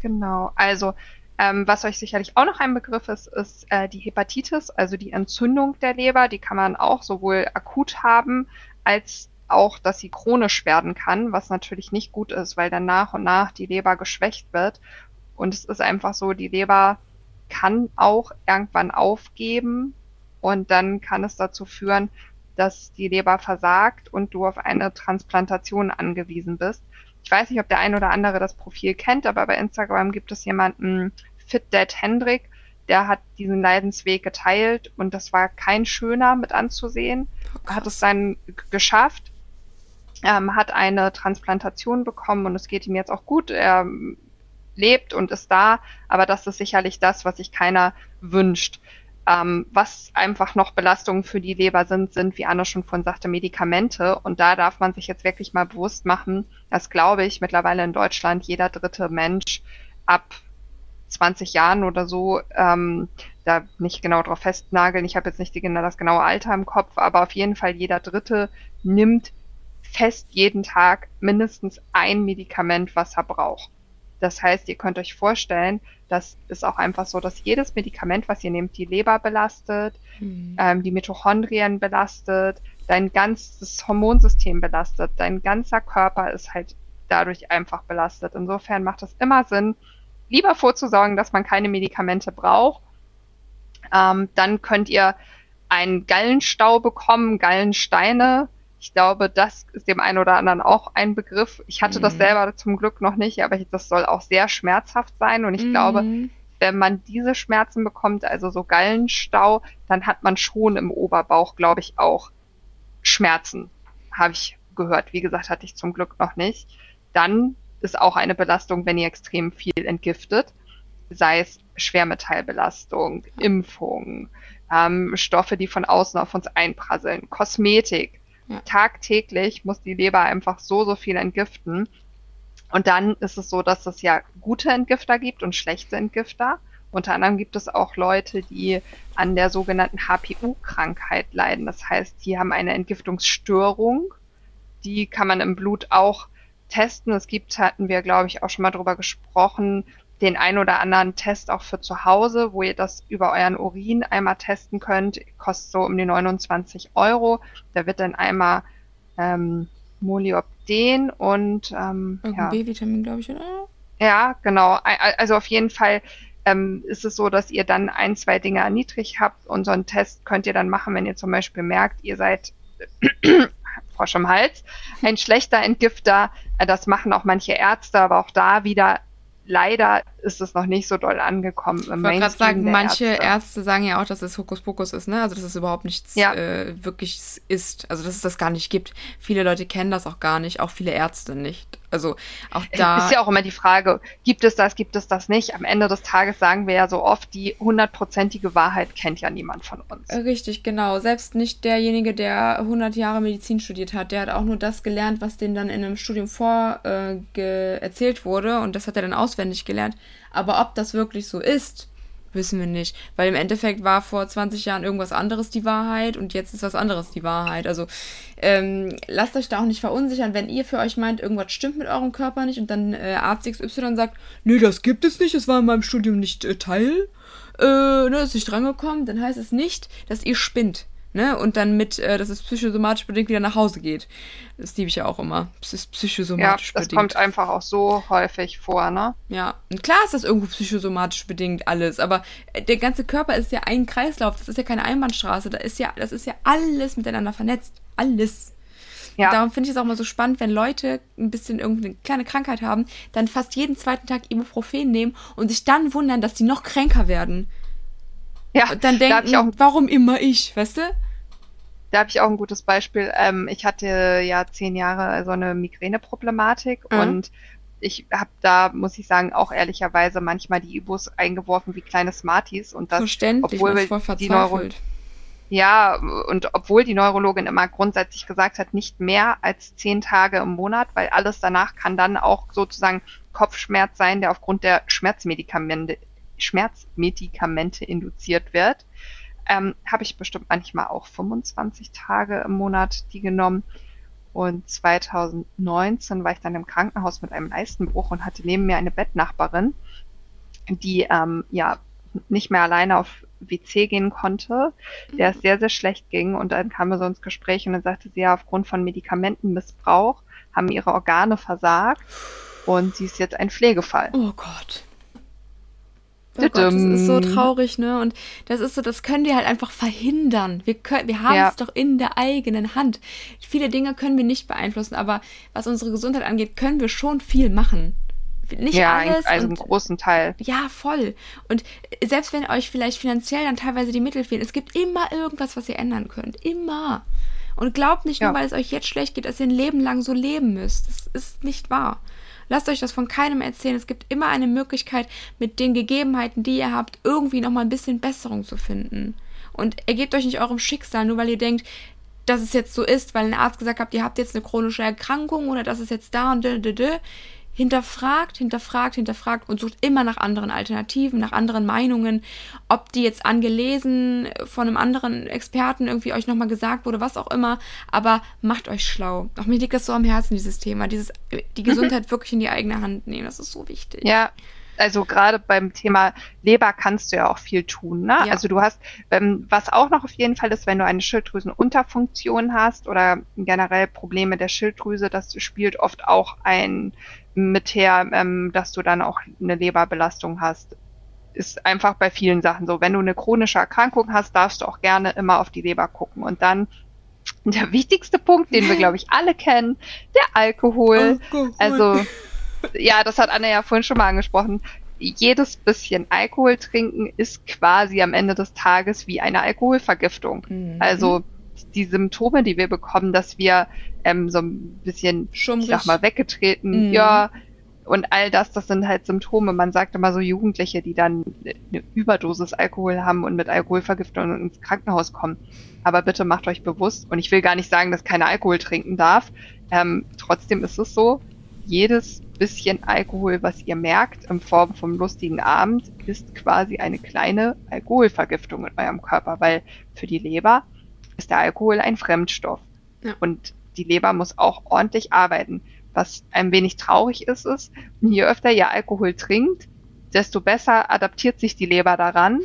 Genau, also ähm, was euch sicherlich auch noch ein Begriff ist, ist äh, die Hepatitis, also die Entzündung der Leber. Die kann man auch sowohl akut haben, als auch, dass sie chronisch werden kann, was natürlich nicht gut ist, weil dann nach und nach die Leber geschwächt wird. Und es ist einfach so, die Leber kann auch irgendwann aufgeben und dann kann es dazu führen, dass die Leber versagt und du auf eine Transplantation angewiesen bist. Ich weiß nicht, ob der ein oder andere das Profil kennt, aber bei Instagram gibt es jemanden, Fit Dad Hendrik, der hat diesen Leidensweg geteilt und das war kein schöner mit anzusehen. Oh, hat es dann geschafft, ähm, hat eine Transplantation bekommen und es geht ihm jetzt auch gut. Er lebt und ist da, aber das ist sicherlich das, was sich keiner wünscht. Ähm, was einfach noch Belastungen für die Leber sind, sind, wie Anna schon von sagte, Medikamente. Und da darf man sich jetzt wirklich mal bewusst machen, dass, glaube ich, mittlerweile in Deutschland jeder dritte Mensch ab 20 Jahren oder so, ähm, da nicht genau drauf festnageln. Ich habe jetzt nicht die, das genaue Alter im Kopf, aber auf jeden Fall jeder Dritte nimmt fest jeden Tag mindestens ein Medikament, was er braucht. Das heißt, ihr könnt euch vorstellen, das ist auch einfach so, dass jedes Medikament, was ihr nehmt, die Leber belastet, mhm. ähm, die Mitochondrien belastet, dein ganzes Hormonsystem belastet, dein ganzer Körper ist halt dadurch einfach belastet. Insofern macht es immer Sinn, lieber vorzusorgen, dass man keine Medikamente braucht. Ähm, dann könnt ihr einen Gallenstau bekommen, Gallensteine. Ich glaube, das ist dem einen oder anderen auch ein Begriff. Ich hatte mhm. das selber zum Glück noch nicht, aber das soll auch sehr schmerzhaft sein. Und ich mhm. glaube, wenn man diese Schmerzen bekommt, also so Gallenstau, dann hat man schon im Oberbauch, glaube ich, auch Schmerzen. Habe ich gehört. Wie gesagt, hatte ich zum Glück noch nicht. Dann ist auch eine Belastung, wenn ihr extrem viel entgiftet, sei es Schwermetallbelastung, Impfung, ähm, Stoffe, die von außen auf uns einprasseln, Kosmetik. Ja. Tagtäglich muss die Leber einfach so, so viel entgiften. Und dann ist es so, dass es ja gute Entgifter gibt und schlechte Entgifter. Unter anderem gibt es auch Leute, die an der sogenannten HPU-Krankheit leiden. Das heißt, die haben eine Entgiftungsstörung. Die kann man im Blut auch testen. Es gibt, hatten wir, glaube ich, auch schon mal drüber gesprochen, den ein oder anderen Test auch für zu Hause, wo ihr das über euren Urin einmal testen könnt. Kostet so um die 29 Euro. Da wird dann einmal ähm, Molybden und ähm, ja. B-Vitamin, glaube ich, oder? Ja, genau. Also auf jeden Fall ähm, ist es so, dass ihr dann ein, zwei Dinge niedrig habt und so einen Test könnt ihr dann machen, wenn ihr zum Beispiel merkt, ihr seid Frosch im Hals, ein schlechter Entgifter. Das machen auch manche Ärzte, aber auch da wieder leider ist es noch nicht so doll angekommen. Im ich wollte gerade sagen, manche Ärzte. Ärzte. sagen ja auch, dass es Hokuspokus ist, ne? Also dass es überhaupt nichts ja. äh, wirklich ist. Also dass es das gar nicht gibt. Viele Leute kennen das auch gar nicht, auch viele Ärzte nicht. Also auch da. Es ist ja auch immer die Frage, gibt es das, gibt es das nicht? Am Ende des Tages sagen wir ja so oft, die hundertprozentige Wahrheit kennt ja niemand von uns. Richtig, genau. Selbst nicht derjenige, der 100 Jahre Medizin studiert hat, der hat auch nur das gelernt, was dem dann in einem Studium vor äh, erzählt wurde und das hat er dann auswendig gelernt. Aber ob das wirklich so ist, Wissen wir nicht. Weil im Endeffekt war vor 20 Jahren irgendwas anderes die Wahrheit und jetzt ist was anderes die Wahrheit. Also ähm, lasst euch da auch nicht verunsichern, wenn ihr für euch meint, irgendwas stimmt mit eurem Körper nicht und dann äh, Arzt XY sagt, nee, das gibt es nicht, es war in meinem Studium nicht äh, Teil, äh, ne, ist nicht drangekommen, dann heißt es nicht, dass ihr spinnt ne? Und dann mit, äh, dass es psychosomatisch bedingt wieder nach Hause geht. Das liebe ich ja auch immer. Es ist psychosomatisch ja, das bedingt. kommt einfach auch so häufig vor, ne? Ja, und klar ist das irgendwo psychosomatisch bedingt alles, aber äh, der ganze Körper ist ja ein Kreislauf, das ist ja keine Einbahnstraße, da ist ja, das ist ja alles miteinander vernetzt. Alles. Ja. Darum finde ich es auch mal so spannend, wenn Leute ein bisschen irgendeine kleine Krankheit haben, dann fast jeden zweiten Tag Ibuprofen nehmen und sich dann wundern, dass die noch kränker werden. Ja, und dann denken, warum immer ich, weißt du? Da habe ich auch ein gutes Beispiel. Ähm, ich hatte ja zehn Jahre so eine Migräne-Problematik mhm. und ich habe da, muss ich sagen, auch ehrlicherweise manchmal die Ibus eingeworfen wie kleine Smarties und das, obwohl die Neuro ja, und obwohl die Neurologin immer grundsätzlich gesagt hat, nicht mehr als zehn Tage im Monat, weil alles danach kann dann auch sozusagen Kopfschmerz sein, der aufgrund der Schmerzmedikamente Schmerzmedikamente induziert wird, ähm, habe ich bestimmt manchmal auch 25 Tage im Monat die genommen. Und 2019 war ich dann im Krankenhaus mit einem Leistenbruch und hatte neben mir eine Bettnachbarin, die ähm, ja nicht mehr alleine auf WC gehen konnte, der es mhm. sehr, sehr schlecht ging. Und dann kamen wir so ins Gespräch und dann sagte sie ja, aufgrund von Medikamentenmissbrauch haben ihre Organe versagt und sie ist jetzt ein Pflegefall. Oh Gott. Oh Gott, das ist so traurig, ne? Und das ist so, das können wir halt einfach verhindern. Wir können, wir haben ja. es doch in der eigenen Hand. Viele Dinge können wir nicht beeinflussen, aber was unsere Gesundheit angeht, können wir schon viel machen. Nicht ja, alles. Also einen großen Teil. Ja, voll. Und selbst wenn euch vielleicht finanziell dann teilweise die Mittel fehlen, es gibt immer irgendwas, was ihr ändern könnt. Immer. Und glaubt nicht nur, weil es euch jetzt schlecht geht, dass ihr ein Leben lang so leben müsst. Das ist nicht wahr. Lasst euch das von keinem erzählen. Es gibt immer eine Möglichkeit, mit den Gegebenheiten, die ihr habt, irgendwie nochmal ein bisschen Besserung zu finden. Und ergebt euch nicht eurem Schicksal, nur weil ihr denkt, dass es jetzt so ist, weil ein Arzt gesagt hat, ihr habt jetzt eine chronische Erkrankung oder das ist jetzt da und dö, dö, dö hinterfragt, hinterfragt, hinterfragt und sucht immer nach anderen Alternativen, nach anderen Meinungen, ob die jetzt angelesen von einem anderen Experten irgendwie euch nochmal gesagt wurde, was auch immer, aber macht euch schlau. Auch mir liegt das so am Herzen, dieses Thema, dieses, die Gesundheit wirklich in die eigene Hand nehmen, das ist so wichtig. Ja, also gerade beim Thema Leber kannst du ja auch viel tun. Ne? Ja. Also du hast, ähm, was auch noch auf jeden Fall ist, wenn du eine Schilddrüsenunterfunktion hast oder generell Probleme der Schilddrüse, das spielt oft auch ein mit her, ähm, dass du dann auch eine Leberbelastung hast. Ist einfach bei vielen Sachen so. Wenn du eine chronische Erkrankung hast, darfst du auch gerne immer auf die Leber gucken. Und dann der wichtigste Punkt, den wir, glaube ich, alle kennen, der Alkohol. Alkohol. Also, ja, das hat Anna ja vorhin schon mal angesprochen. Jedes bisschen Alkohol trinken ist quasi am Ende des Tages wie eine Alkoholvergiftung. Mhm. Also die Symptome, die wir bekommen, dass wir ähm, so ein bisschen, Schummrig. ich sag mal, weggetreten, mhm. ja, und all das, das sind halt Symptome. Man sagt immer so Jugendliche, die dann eine Überdosis Alkohol haben und mit Alkoholvergiftung ins Krankenhaus kommen. Aber bitte macht euch bewusst, und ich will gar nicht sagen, dass keiner Alkohol trinken darf. Ähm, trotzdem ist es so, jedes bisschen Alkohol, was ihr merkt, in Form vom lustigen Abend, ist quasi eine kleine Alkoholvergiftung in eurem Körper, weil für die Leber ist der Alkohol ein Fremdstoff. Ja. Und die Leber muss auch ordentlich arbeiten. Was ein wenig traurig ist, ist, je öfter ihr Alkohol trinkt, desto besser adaptiert sich die Leber daran.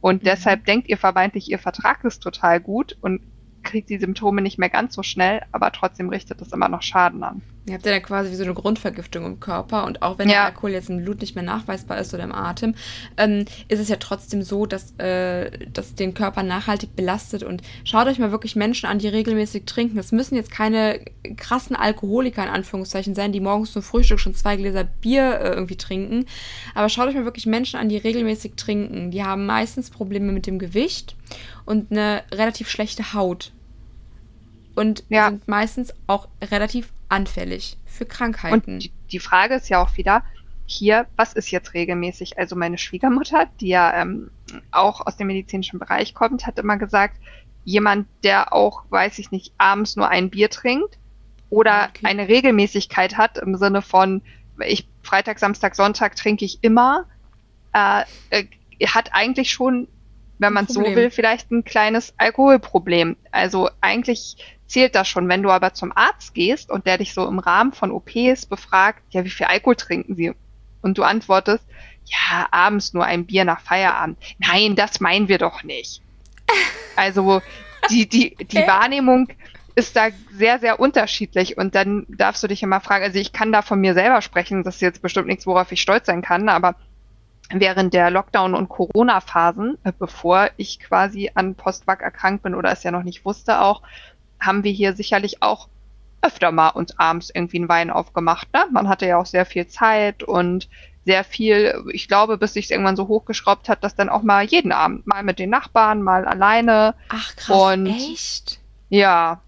Und mhm. deshalb denkt ihr vermeintlich, ihr Vertrag ist total gut und kriegt die Symptome nicht mehr ganz so schnell, aber trotzdem richtet es immer noch Schaden an. Ihr habt ja dann quasi wie so eine Grundvergiftung im Körper und auch wenn ja. der Alkohol jetzt im Blut nicht mehr nachweisbar ist oder im Atem, ähm, ist es ja trotzdem so, dass äh, das den Körper nachhaltig belastet und schaut euch mal wirklich Menschen an, die regelmäßig trinken. Es müssen jetzt keine krassen Alkoholiker in Anführungszeichen sein, die morgens zum Frühstück schon zwei Gläser Bier äh, irgendwie trinken, aber schaut euch mal wirklich Menschen an, die regelmäßig trinken. Die haben meistens Probleme mit dem Gewicht und eine relativ schlechte Haut und ja. sind meistens auch relativ anfällig für Krankheiten. Und die Frage ist ja auch wieder, hier, was ist jetzt regelmäßig? Also meine Schwiegermutter, die ja ähm, auch aus dem medizinischen Bereich kommt, hat immer gesagt, jemand, der auch, weiß ich nicht, abends nur ein Bier trinkt oder okay. eine Regelmäßigkeit hat im Sinne von, ich Freitag, Samstag, Sonntag trinke ich immer, äh, äh, hat eigentlich schon, wenn man so will, vielleicht ein kleines Alkoholproblem. Also eigentlich zählt das schon. Wenn du aber zum Arzt gehst und der dich so im Rahmen von OPs befragt, ja, wie viel Alkohol trinken sie? Und du antwortest, ja, abends nur ein Bier nach Feierabend. Nein, das meinen wir doch nicht. Also die, die, die Wahrnehmung ist da sehr, sehr unterschiedlich. Und dann darfst du dich immer fragen, also ich kann da von mir selber sprechen, das ist jetzt bestimmt nichts, worauf ich stolz sein kann, aber während der Lockdown- und Corona-Phasen, äh, bevor ich quasi an Postvac erkrankt bin oder es ja noch nicht wusste auch, haben wir hier sicherlich auch öfter mal uns abends irgendwie einen Wein aufgemacht. Ne? Man hatte ja auch sehr viel Zeit und sehr viel, ich glaube, bis sich irgendwann so hochgeschraubt hat, dass dann auch mal jeden Abend, mal mit den Nachbarn, mal alleine. Ach krass, und echt? Ja,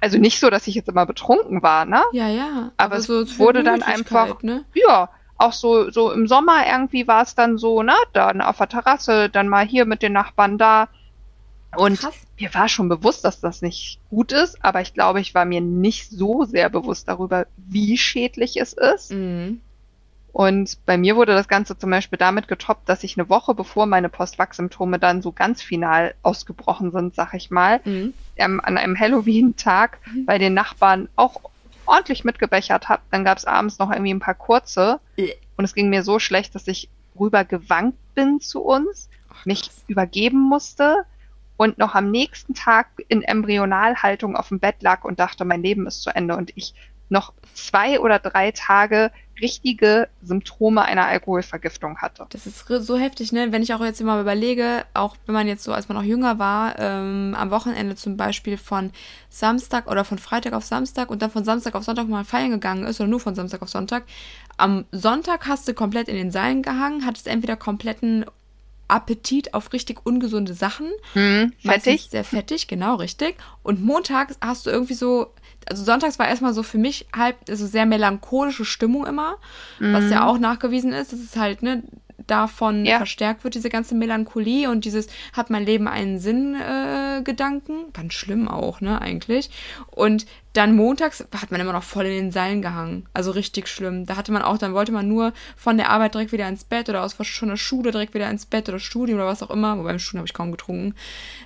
also nicht so, dass ich jetzt immer betrunken war, ne? Ja, ja. Aber, aber es so wurde dann einfach, ne? ja, auch so, so im Sommer irgendwie war es dann so, ne? Dann auf der Terrasse, dann mal hier mit den Nachbarn da. Und Krass. mir war schon bewusst, dass das nicht gut ist, aber ich glaube, ich war mir nicht so sehr bewusst darüber, wie schädlich es ist. Mhm. Und bei mir wurde das Ganze zum Beispiel damit getoppt, dass ich eine Woche bevor meine Postwachsymptome dann so ganz final ausgebrochen sind, sag ich mal, mhm. ähm, an einem Halloween-Tag mhm. bei den Nachbarn auch ordentlich mitgebechert habe. Dann gab es abends noch irgendwie ein paar kurze. Äh. Und es ging mir so schlecht, dass ich rüber gewankt bin zu uns, mich übergeben musste und noch am nächsten Tag in Embryonalhaltung auf dem Bett lag und dachte, mein Leben ist zu Ende und ich noch zwei oder drei Tage richtige Symptome einer Alkoholvergiftung hatte. Das ist so heftig, ne? Wenn ich auch jetzt immer überlege, auch wenn man jetzt so, als man noch jünger war, ähm, am Wochenende zum Beispiel von Samstag oder von Freitag auf Samstag und dann von Samstag auf Sonntag mal feiern gegangen ist oder nur von Samstag auf Sonntag. Am Sonntag hast du komplett in den Seilen gehangen, hattest entweder kompletten Appetit auf richtig ungesunde Sachen. Hm, fettig. Sehr fettig, genau, richtig. Und montags hast du irgendwie so, also sonntags war erstmal so für mich halb, also sehr melancholische Stimmung immer, mhm. was ja auch nachgewiesen ist. Das ist halt, ne, davon ja. verstärkt wird, diese ganze Melancholie und dieses hat mein Leben einen Sinn äh, Gedanken. Ganz schlimm auch, ne, eigentlich. Und dann montags hat man immer noch voll in den Seilen gehangen. Also richtig schlimm. Da hatte man auch, dann wollte man nur von der Arbeit direkt wieder ins Bett oder aus schon der Schule direkt wieder ins Bett oder Studium oder was auch immer. Wobei im Studium habe ich kaum getrunken.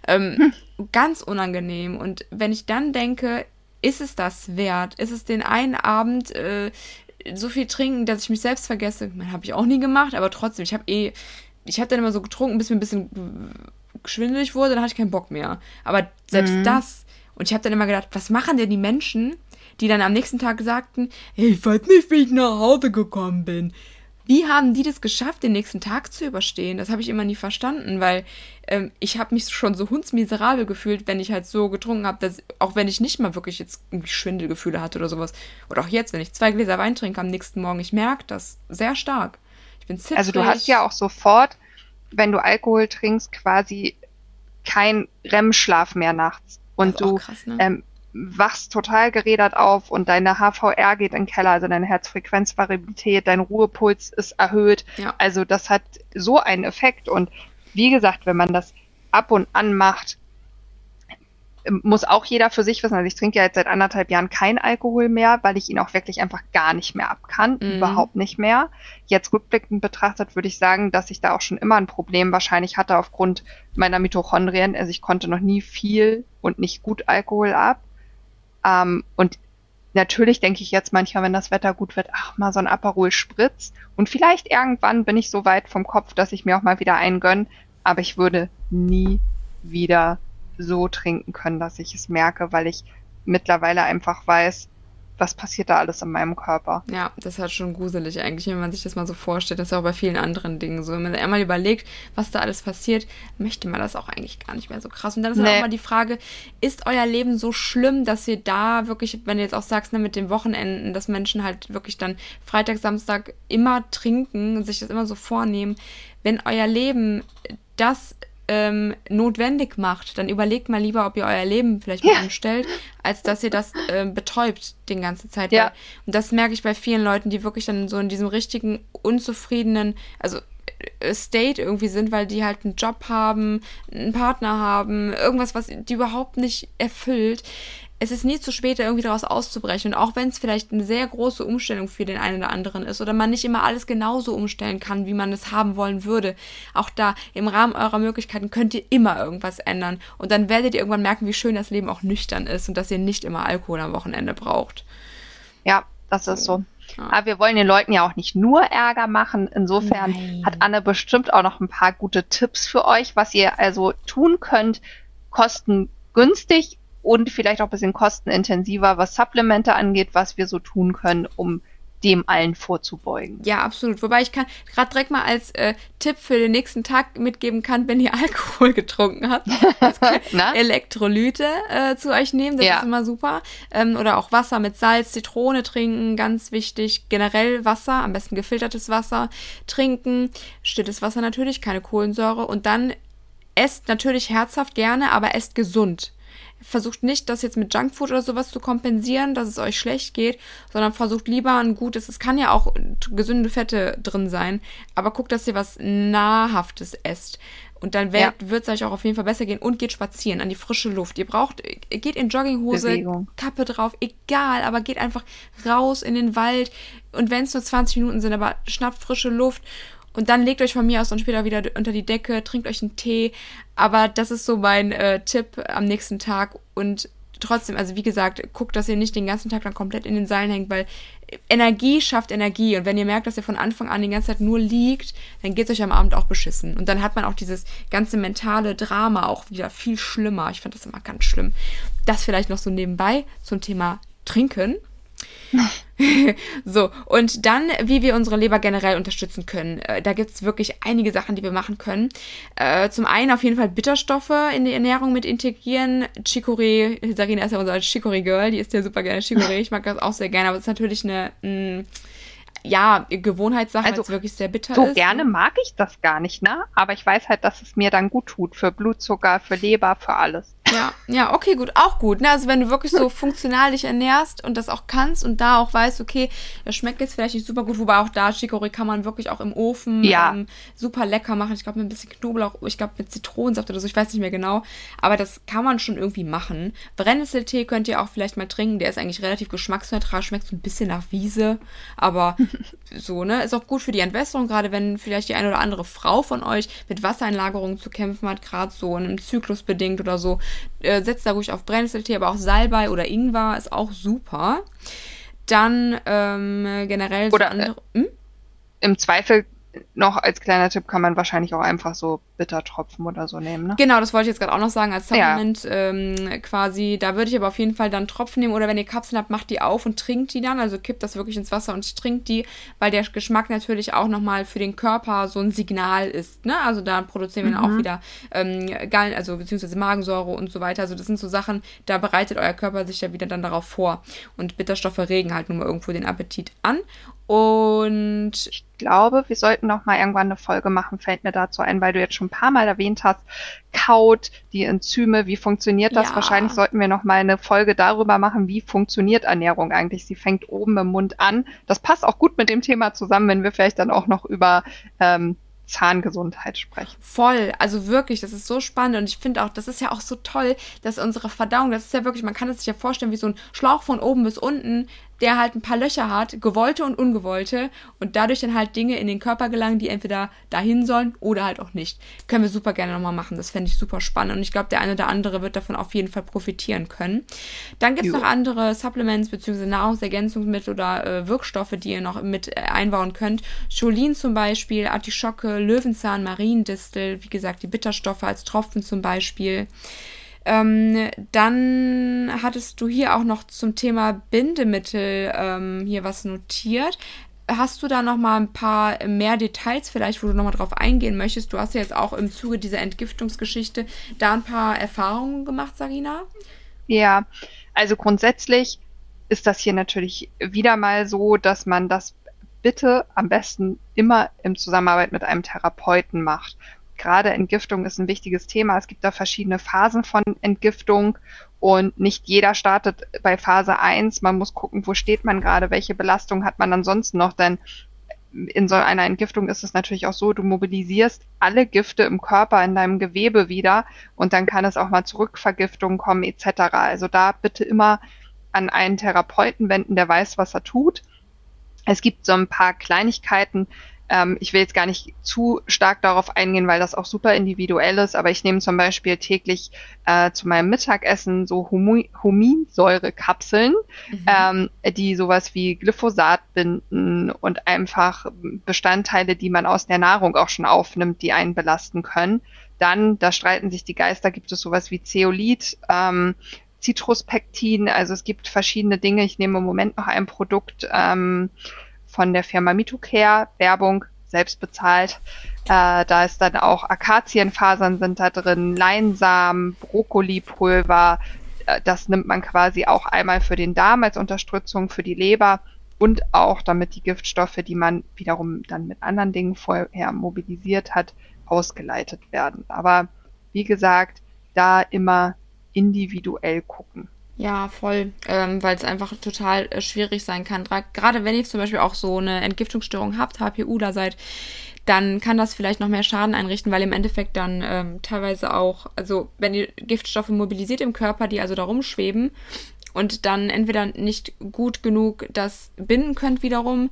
Ähm, hm. Ganz unangenehm. Und wenn ich dann denke, ist es das wert? Ist es den einen Abend äh, so viel trinken, dass ich mich selbst vergesse. Habe ich auch nie gemacht, aber trotzdem, ich habe eh, ich habe dann immer so getrunken, bis mir ein bisschen schwindelig wurde, dann hatte ich keinen Bock mehr. Aber selbst mhm. das, und ich habe dann immer gedacht, was machen denn die Menschen, die dann am nächsten Tag sagten, hey, ich weiß nicht, wie ich nach Hause gekommen bin. Wie haben die das geschafft, den nächsten Tag zu überstehen? Das habe ich immer nie verstanden, weil ähm, ich habe mich schon so hundsmiserabel gefühlt, wenn ich halt so getrunken habe, dass auch wenn ich nicht mal wirklich jetzt irgendwie Schwindelgefühle hatte oder sowas. Oder auch jetzt, wenn ich zwei Gläser Wein trinke am nächsten Morgen, ich merke das sehr stark. Ich bin zittrig. Also du hast ja auch sofort, wenn du Alkohol trinkst, quasi kein REM-Schlaf mehr nachts. Und du krass, ne? ähm, wachst total gerädert auf und deine HVR geht in den Keller, also deine Herzfrequenzvariabilität, dein Ruhepuls ist erhöht. Ja. Also das hat so einen Effekt. Und wie gesagt, wenn man das ab und an macht, muss auch jeder für sich wissen. Also ich trinke ja jetzt seit anderthalb Jahren kein Alkohol mehr, weil ich ihn auch wirklich einfach gar nicht mehr abkann. Mhm. Überhaupt nicht mehr. Jetzt rückblickend betrachtet würde ich sagen, dass ich da auch schon immer ein Problem wahrscheinlich hatte aufgrund meiner Mitochondrien. Also ich konnte noch nie viel und nicht gut Alkohol ab. Ähm, und natürlich denke ich jetzt manchmal, wenn das Wetter gut wird, ach, mal so ein Aperol Spritz. Und vielleicht irgendwann bin ich so weit vom Kopf, dass ich mir auch mal wieder einen gönn. Aber ich würde nie wieder so trinken können, dass ich es merke, weil ich mittlerweile einfach weiß, was passiert da alles in meinem Körper. Ja, das hat schon gruselig eigentlich, wenn man sich das mal so vorstellt. Das ist ja auch bei vielen anderen Dingen so. Wenn man einmal überlegt, was da alles passiert, möchte man das auch eigentlich gar nicht mehr so krass. Und dann ist nee. auch mal die Frage, ist euer Leben so schlimm, dass ihr da wirklich, wenn du jetzt auch sagst, ne, mit den Wochenenden, dass Menschen halt wirklich dann Freitag, Samstag immer trinken und sich das immer so vornehmen, wenn euer Leben das ähm, notwendig macht, dann überlegt mal lieber, ob ihr euer Leben vielleicht mal ja. umstellt, als dass ihr das äh, betäubt den ganze Zeit. Ja. und das merke ich bei vielen Leuten, die wirklich dann so in diesem richtigen unzufriedenen, also äh, State irgendwie sind, weil die halt einen Job haben, einen Partner haben, irgendwas, was die überhaupt nicht erfüllt es ist nie zu spät, irgendwie daraus auszubrechen. Und auch wenn es vielleicht eine sehr große Umstellung für den einen oder anderen ist oder man nicht immer alles genauso umstellen kann, wie man es haben wollen würde, auch da im Rahmen eurer Möglichkeiten könnt ihr immer irgendwas ändern. Und dann werdet ihr irgendwann merken, wie schön das Leben auch nüchtern ist und dass ihr nicht immer Alkohol am Wochenende braucht. Ja, das ist so. Ja. Aber wir wollen den Leuten ja auch nicht nur Ärger machen. Insofern Nein. hat Anne bestimmt auch noch ein paar gute Tipps für euch, was ihr also tun könnt, kostengünstig und vielleicht auch ein bisschen kostenintensiver, was Supplemente angeht, was wir so tun können, um dem allen vorzubeugen. Ja, absolut. Wobei ich kann gerade direkt mal als äh, Tipp für den nächsten Tag mitgeben kann, wenn ihr Alkohol getrunken habt, Elektrolyte äh, zu euch nehmen, das ja. ist immer super. Ähm, oder auch Wasser mit Salz, Zitrone trinken, ganz wichtig. Generell Wasser, am besten gefiltertes Wasser trinken, stilles Wasser natürlich, keine Kohlensäure und dann esst natürlich herzhaft gerne, aber esst gesund versucht nicht, das jetzt mit Junkfood oder sowas zu kompensieren, dass es euch schlecht geht, sondern versucht lieber ein gutes, es kann ja auch gesunde Fette drin sein, aber guckt, dass ihr was Nahrhaftes esst. Und dann wird es euch auch auf jeden Fall besser gehen und geht spazieren an die frische Luft. Ihr braucht, geht in Jogginghose, Bewegung. Kappe drauf, egal, aber geht einfach raus in den Wald. Und wenn es nur 20 Minuten sind, aber schnappt frische Luft und dann legt euch von mir aus dann später wieder unter die Decke, trinkt euch einen Tee. Aber das ist so mein äh, Tipp am nächsten Tag. Und trotzdem, also wie gesagt, guckt, dass ihr nicht den ganzen Tag dann komplett in den Seilen hängt, weil Energie schafft Energie. Und wenn ihr merkt, dass ihr von Anfang an die ganze Zeit nur liegt, dann geht es euch am Abend auch beschissen. Und dann hat man auch dieses ganze mentale Drama auch wieder viel schlimmer. Ich fand das immer ganz schlimm. Das vielleicht noch so nebenbei zum Thema Trinken. so, und dann, wie wir unsere Leber generell unterstützen können. Äh, da gibt es wirklich einige Sachen, die wir machen können. Äh, zum einen auf jeden Fall Bitterstoffe in die Ernährung mit integrieren. Chicorée, Sarina ist ja unser Chicorée-Girl, die isst ja super gerne Chicorée. Ich mag das auch sehr gerne, aber es ist natürlich eine... Mh, mm, ja, Gewohnheitssache, also, wirklich sehr bitter so ist. So gerne mag ich das gar nicht, ne? Aber ich weiß halt, dass es mir dann gut tut für Blutzucker, für Leber, für alles. Ja, ja, okay, gut, auch gut. Ne? Also wenn du wirklich so funktional dich ernährst und das auch kannst und da auch weißt, okay, das schmeckt jetzt vielleicht nicht super gut, wobei auch da Chicorée kann man wirklich auch im Ofen ja. ähm, super lecker machen. Ich glaube mit ein bisschen Knoblauch, ich glaube mit Zitronensaft oder so, ich weiß nicht mehr genau. Aber das kann man schon irgendwie machen. Brennnesseltee könnt ihr auch vielleicht mal trinken, der ist eigentlich relativ geschmacksneutral, schmeckt so ein bisschen nach Wiese, aber so, ne? Ist auch gut für die Entwässerung, gerade wenn vielleicht die eine oder andere Frau von euch mit Wassereinlagerungen zu kämpfen hat, gerade so in einem Zyklus bedingt oder so äh, setzt da ruhig auf Brennnesseltee, aber auch Salbei oder Ingwer ist auch super. Dann ähm, generell oder so andere, äh, hm? im Zweifel noch als kleiner Tipp kann man wahrscheinlich auch einfach so Bittertropfen oder so nehmen, ne? Genau, das wollte ich jetzt gerade auch noch sagen als Supplement ja. ähm, quasi. Da würde ich aber auf jeden Fall dann Tropfen nehmen oder wenn ihr Kapseln habt, macht die auf und trinkt die dann. Also kippt das wirklich ins Wasser und trinkt die, weil der Geschmack natürlich auch nochmal für den Körper so ein Signal ist, ne? Also da produzieren wir mhm. dann auch wieder ähm, Gallen, also beziehungsweise Magensäure und so weiter. Also das sind so Sachen, da bereitet euer Körper sich ja wieder dann darauf vor. Und Bitterstoffe regen halt nun mal irgendwo den Appetit an. Und ich glaube, wir sollten noch mal irgendwann eine Folge machen, fällt mir dazu ein, weil du jetzt schon ein paar Mal erwähnt hast, Kaut, die Enzyme, wie funktioniert das? Ja. Wahrscheinlich sollten wir noch mal eine Folge darüber machen, wie funktioniert Ernährung eigentlich. Sie fängt oben im Mund an. Das passt auch gut mit dem Thema zusammen, wenn wir vielleicht dann auch noch über ähm, Zahngesundheit sprechen. Voll, also wirklich, das ist so spannend und ich finde auch, das ist ja auch so toll, dass unsere Verdauung, das ist ja wirklich, man kann es sich ja vorstellen wie so ein Schlauch von oben bis unten, der halt ein paar Löcher hat, gewollte und ungewollte, und dadurch dann halt Dinge in den Körper gelangen, die entweder dahin sollen oder halt auch nicht. Können wir super gerne nochmal machen. Das fände ich super spannend. Und ich glaube, der eine oder andere wird davon auf jeden Fall profitieren können. Dann gibt es noch andere Supplements bzw. Nahrungsergänzungsmittel oder äh, Wirkstoffe, die ihr noch mit äh, einbauen könnt. Cholin zum Beispiel, Artischocke, Löwenzahn, Mariendistel, wie gesagt, die Bitterstoffe als Tropfen zum Beispiel. Ähm, dann hattest du hier auch noch zum Thema Bindemittel ähm, hier was notiert. Hast du da noch mal ein paar mehr Details vielleicht, wo du noch mal drauf eingehen möchtest? Du hast ja jetzt auch im Zuge dieser Entgiftungsgeschichte da ein paar Erfahrungen gemacht, Sarina. Ja, also grundsätzlich ist das hier natürlich wieder mal so, dass man das bitte am besten immer im Zusammenarbeit mit einem Therapeuten macht gerade Entgiftung ist ein wichtiges Thema. Es gibt da verschiedene Phasen von Entgiftung und nicht jeder startet bei Phase 1. Man muss gucken, wo steht man gerade, welche Belastung hat man ansonsten noch, denn in so einer Entgiftung ist es natürlich auch so, du mobilisierst alle Gifte im Körper in deinem Gewebe wieder und dann kann es auch mal zu Rückvergiftungen kommen etc. Also da bitte immer an einen Therapeuten wenden, der weiß, was er tut. Es gibt so ein paar Kleinigkeiten, ähm, ich will jetzt gar nicht zu stark darauf eingehen, weil das auch super individuell ist, aber ich nehme zum Beispiel täglich äh, zu meinem Mittagessen so Huminsäurekapseln, mhm. ähm, die sowas wie Glyphosat binden und einfach Bestandteile, die man aus der Nahrung auch schon aufnimmt, die einen belasten können. Dann, da streiten sich die Geister, gibt es sowas wie Zeolit, ähm, Citruspektin, also es gibt verschiedene Dinge. Ich nehme im Moment noch ein Produkt, ähm, von der Firma Mitocare, Werbung, selbst bezahlt. Äh, da ist dann auch Akazienfasern sind da drin, Leinsamen, Brokkolipulver. Äh, das nimmt man quasi auch einmal für den Darm als Unterstützung für die Leber und auch damit die Giftstoffe, die man wiederum dann mit anderen Dingen vorher mobilisiert hat, ausgeleitet werden. Aber wie gesagt, da immer individuell gucken. Ja, voll, ähm, weil es einfach total äh, schwierig sein kann. Gerade wenn ihr zum Beispiel auch so eine Entgiftungsstörung habt, HPU da seid, dann kann das vielleicht noch mehr Schaden einrichten, weil im Endeffekt dann ähm, teilweise auch, also wenn ihr Giftstoffe mobilisiert im Körper, die also da rumschweben und dann entweder nicht gut genug das binden könnt wiederum,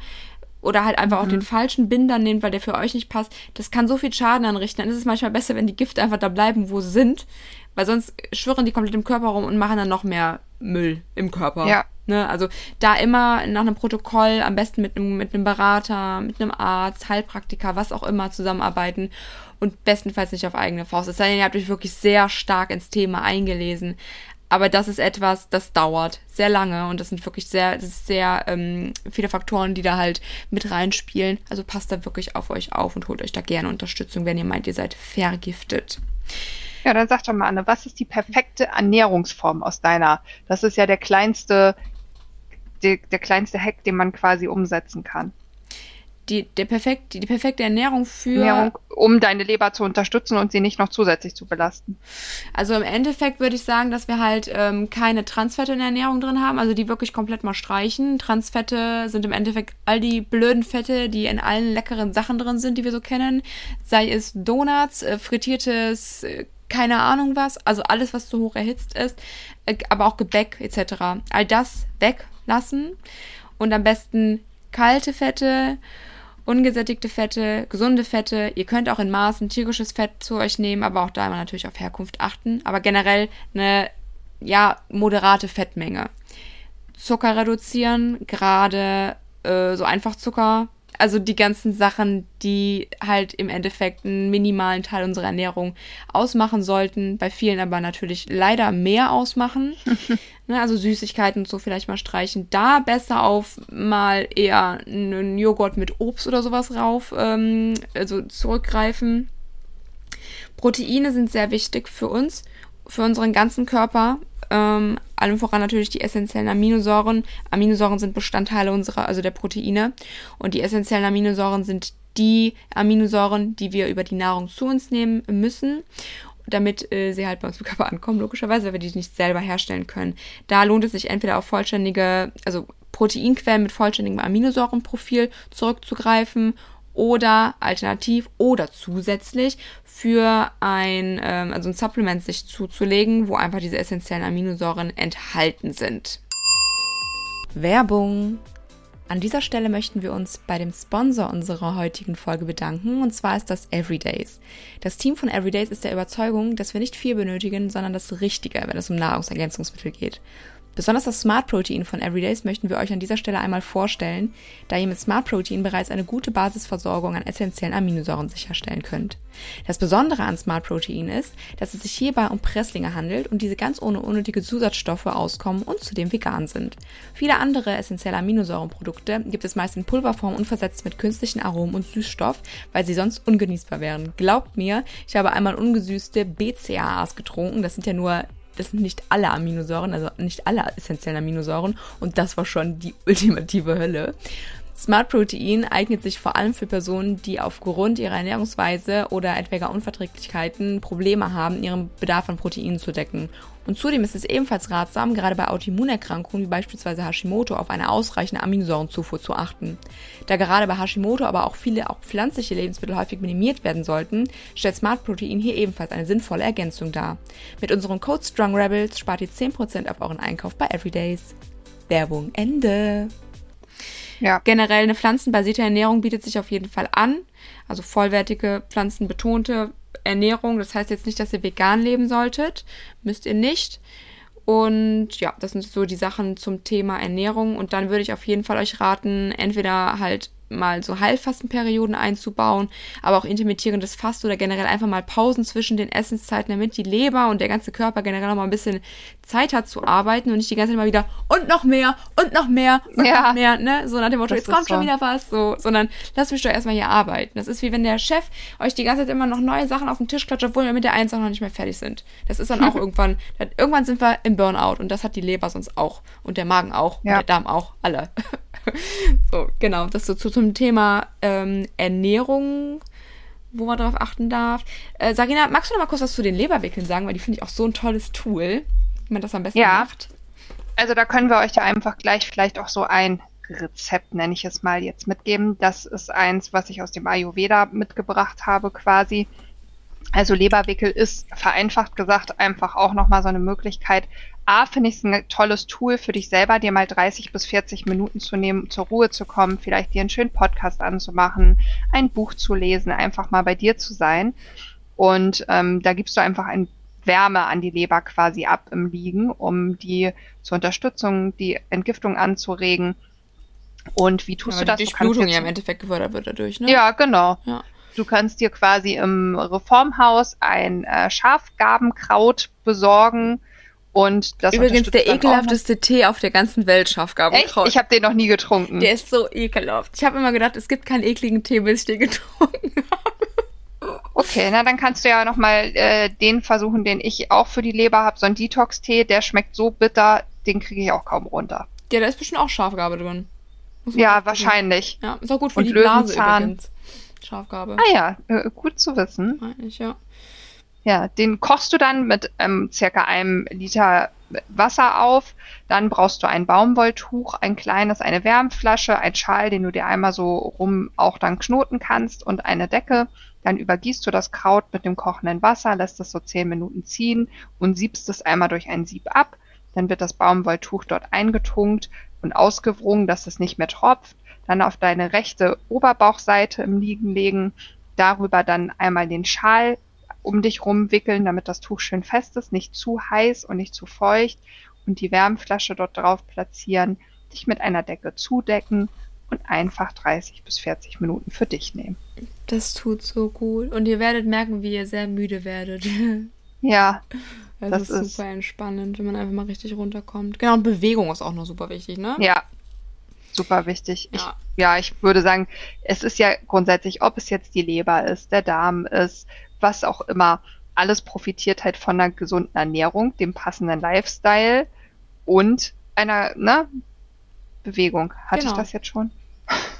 oder halt einfach mhm. auch den falschen Binder nehmt, weil der für euch nicht passt, das kann so viel Schaden anrichten. Dann ist es manchmal besser, wenn die Gifte einfach da bleiben, wo sie sind, weil sonst schwirren die komplett im Körper rum und machen dann noch mehr Müll im Körper. Ja. Ne? Also da immer nach einem Protokoll, am besten mit einem, mit einem Berater, mit einem Arzt, Heilpraktiker, was auch immer zusammenarbeiten und bestenfalls nicht auf eigene Faust. Es sei denn, ihr habt euch wirklich sehr stark ins Thema eingelesen. Aber das ist etwas, das dauert sehr lange und das sind wirklich sehr, das ist sehr ähm, viele Faktoren, die da halt mit reinspielen. Also passt da wirklich auf euch auf und holt euch da gerne Unterstützung, wenn ihr meint, ihr seid vergiftet. Ja, dann sag doch mal, Anne, was ist die perfekte Ernährungsform aus deiner? Das ist ja der kleinste, der, der kleinste Hack, den man quasi umsetzen kann. Die, der perfekt, die, die perfekte Ernährung für. Ernährung, um deine Leber zu unterstützen und sie nicht noch zusätzlich zu belasten. Also im Endeffekt würde ich sagen, dass wir halt ähm, keine Transfette in der Ernährung drin haben, also die wirklich komplett mal streichen. Transfette sind im Endeffekt all die blöden Fette, die in allen leckeren Sachen drin sind, die wir so kennen. Sei es Donuts, äh, frittiertes äh, keine Ahnung was, also alles, was zu hoch erhitzt ist, äh, aber auch Gebäck etc. All das weglassen und am besten kalte Fette, ungesättigte Fette, gesunde Fette. Ihr könnt auch in Maßen tierisches Fett zu euch nehmen, aber auch da immer natürlich auf Herkunft achten. Aber generell eine ja moderate Fettmenge. Zucker reduzieren, gerade äh, so Einfachzucker Also die ganzen Sachen, die halt im Endeffekt einen minimalen Teil unserer Ernährung ausmachen sollten, bei vielen aber natürlich leider mehr ausmachen. ne, also Süßigkeiten und so vielleicht mal streichen. Da besser auf mal eher einen Joghurt mit Obst oder sowas rauf, ähm, also zurückgreifen. Proteine sind sehr wichtig für uns, für unseren ganzen Körper. Ähm, allem voran natürlich die essentiellen Aminosäuren. Aminosäuren sind Bestandteile unserer, also der Proteine. Und die essentiellen Aminosäuren sind die Aminosäuren, die wir über die Nahrung zu uns nehmen müssen damit äh, sie halt bei uns im Körper ankommen, logischerweise, weil wir die nicht selber herstellen können. Da lohnt es sich entweder auf vollständige, also Proteinquellen mit vollständigem Aminosäurenprofil zurückzugreifen oder alternativ oder zusätzlich für ein, ähm, also ein Supplement sich zuzulegen, wo einfach diese essentiellen Aminosäuren enthalten sind. Werbung. An dieser Stelle möchten wir uns bei dem Sponsor unserer heutigen Folge bedanken, und zwar ist das Everydays. Das Team von Everydays ist der Überzeugung, dass wir nicht viel benötigen, sondern das Richtige, wenn es um Nahrungsergänzungsmittel geht. Besonders das Smart Protein von Everydays möchten wir euch an dieser Stelle einmal vorstellen, da ihr mit Smart Protein bereits eine gute Basisversorgung an essentiellen Aminosäuren sicherstellen könnt. Das Besondere an Smart Protein ist, dass es sich hierbei um Presslinge handelt und diese ganz ohne unnötige Zusatzstoffe auskommen und zudem vegan sind. Viele andere essentielle Aminosäurenprodukte gibt es meist in Pulverform und versetzt mit künstlichen Aromen und Süßstoff, weil sie sonst ungenießbar wären. Glaubt mir, ich habe einmal ungesüßte BCAAs getrunken, das sind ja nur das sind nicht alle Aminosäuren, also nicht alle essentiellen Aminosäuren. Und das war schon die ultimative Hölle. Smart Protein eignet sich vor allem für Personen, die aufgrund ihrer Ernährungsweise oder etwaiger Unverträglichkeiten Probleme haben, ihren Bedarf an Proteinen zu decken. Und zudem ist es ebenfalls ratsam, gerade bei Autoimmunerkrankungen wie beispielsweise Hashimoto auf eine ausreichende Aminosäurenzufuhr zu achten. Da gerade bei Hashimoto aber auch viele auch pflanzliche Lebensmittel häufig minimiert werden sollten, stellt Smart Protein hier ebenfalls eine sinnvolle Ergänzung dar. Mit unserem Code Strong Rebels spart ihr 10% auf euren Einkauf bei Everydays. Werbung Ende. Ja. Generell eine pflanzenbasierte Ernährung bietet sich auf jeden Fall an. Also vollwertige, pflanzenbetonte Ernährung. Das heißt jetzt nicht, dass ihr vegan leben solltet. Müsst ihr nicht. Und ja, das sind so die Sachen zum Thema Ernährung. Und dann würde ich auf jeden Fall euch raten, entweder halt mal so Heilfastenperioden einzubauen, aber auch intermittierendes Fasten oder generell einfach mal Pausen zwischen den Essenszeiten, damit die Leber und der ganze Körper generell noch mal ein bisschen Zeit hat zu arbeiten und nicht die ganze Zeit mal wieder und noch mehr und noch mehr und ja. noch mehr, ne? So nach dem Motto, das jetzt kommt so. schon wieder was, so, sondern lasst mich doch erstmal hier arbeiten. Das ist wie wenn der Chef euch die ganze Zeit immer noch neue Sachen auf den Tisch klatscht, obwohl wir mit der Eins auch noch nicht mehr fertig sind. Das ist dann auch irgendwann, irgendwann sind wir im Burnout und das hat die Leber sonst auch und der Magen auch ja. und der Darm auch, alle. so, genau, das so zu, zum Thema ähm, Ernährung, wo man darauf achten darf. Äh, Sarina, magst du noch mal kurz was zu den Leberwickeln sagen, weil die finde ich auch so ein tolles Tool, wie man das am besten ja. macht. Also da können wir euch ja einfach gleich vielleicht auch so ein Rezept, nenne ich es mal, jetzt mitgeben. Das ist eins, was ich aus dem Ayurveda mitgebracht habe quasi. Also Leberwickel ist vereinfacht gesagt einfach auch nochmal so eine Möglichkeit, A, finde ich es ein tolles Tool für dich selber, dir mal 30 bis 40 Minuten zu nehmen, zur Ruhe zu kommen, vielleicht dir einen schönen Podcast anzumachen, ein Buch zu lesen, einfach mal bei dir zu sein. Und ähm, da gibst du einfach ein Wärme an die Leber quasi ab im Liegen, um die zur Unterstützung, die Entgiftung anzuregen. Und wie tust ja, du das? Die Durchblutung ja im Endeffekt gefördert wird dadurch, ne? Ja, genau. Ja. Du kannst dir quasi im Reformhaus ein äh, Schafgarbenkraut besorgen, und das Übrigens der ekelhafteste Tee auf der ganzen Welt, Schafgabenkraut. Echt? Ich habe den noch nie getrunken. Der ist so ekelhaft. Ich habe immer gedacht, es gibt keinen ekligen Tee, bis ich den getrunken habe. Okay, na dann kannst du ja nochmal äh, den versuchen, den ich auch für die Leber habe. So ein Detox-Tee, der schmeckt so bitter, den kriege ich auch kaum runter. Ja, da ist bestimmt auch Schafgabe drin. Ja, wahrscheinlich. Ja, ist auch gut für Und die Blase übrigens. Schafgabe. Ah ja, äh, gut zu wissen. Eigentlich, ja. Ja, den kochst du dann mit ähm, circa einem Liter Wasser auf. Dann brauchst du ein Baumwolltuch, ein kleines, eine Wärmflasche, ein Schal, den du dir einmal so rum auch dann knoten kannst und eine Decke. Dann übergießt du das Kraut mit dem kochenden Wasser, lässt es so zehn Minuten ziehen und siebst es einmal durch ein Sieb ab. Dann wird das Baumwolltuch dort eingetunkt und ausgewrungen, dass es nicht mehr tropft. Dann auf deine rechte Oberbauchseite im Liegen legen. Darüber dann einmal den Schal um dich rumwickeln, damit das Tuch schön fest ist, nicht zu heiß und nicht zu feucht und die Wärmflasche dort drauf platzieren, dich mit einer Decke zudecken und einfach 30 bis 40 Minuten für dich nehmen. Das tut so gut. Und ihr werdet merken, wie ihr sehr müde werdet. Ja. Das, das ist, ist super entspannend, wenn man einfach mal richtig runterkommt. Genau, und Bewegung ist auch noch super wichtig, ne? Ja. Super wichtig. Ja. Ich, ja, ich würde sagen, es ist ja grundsätzlich, ob es jetzt die Leber ist, der Darm ist, was auch immer, alles profitiert halt von einer gesunden Ernährung, dem passenden Lifestyle und einer ne, Bewegung. Hatte genau. ich das jetzt schon?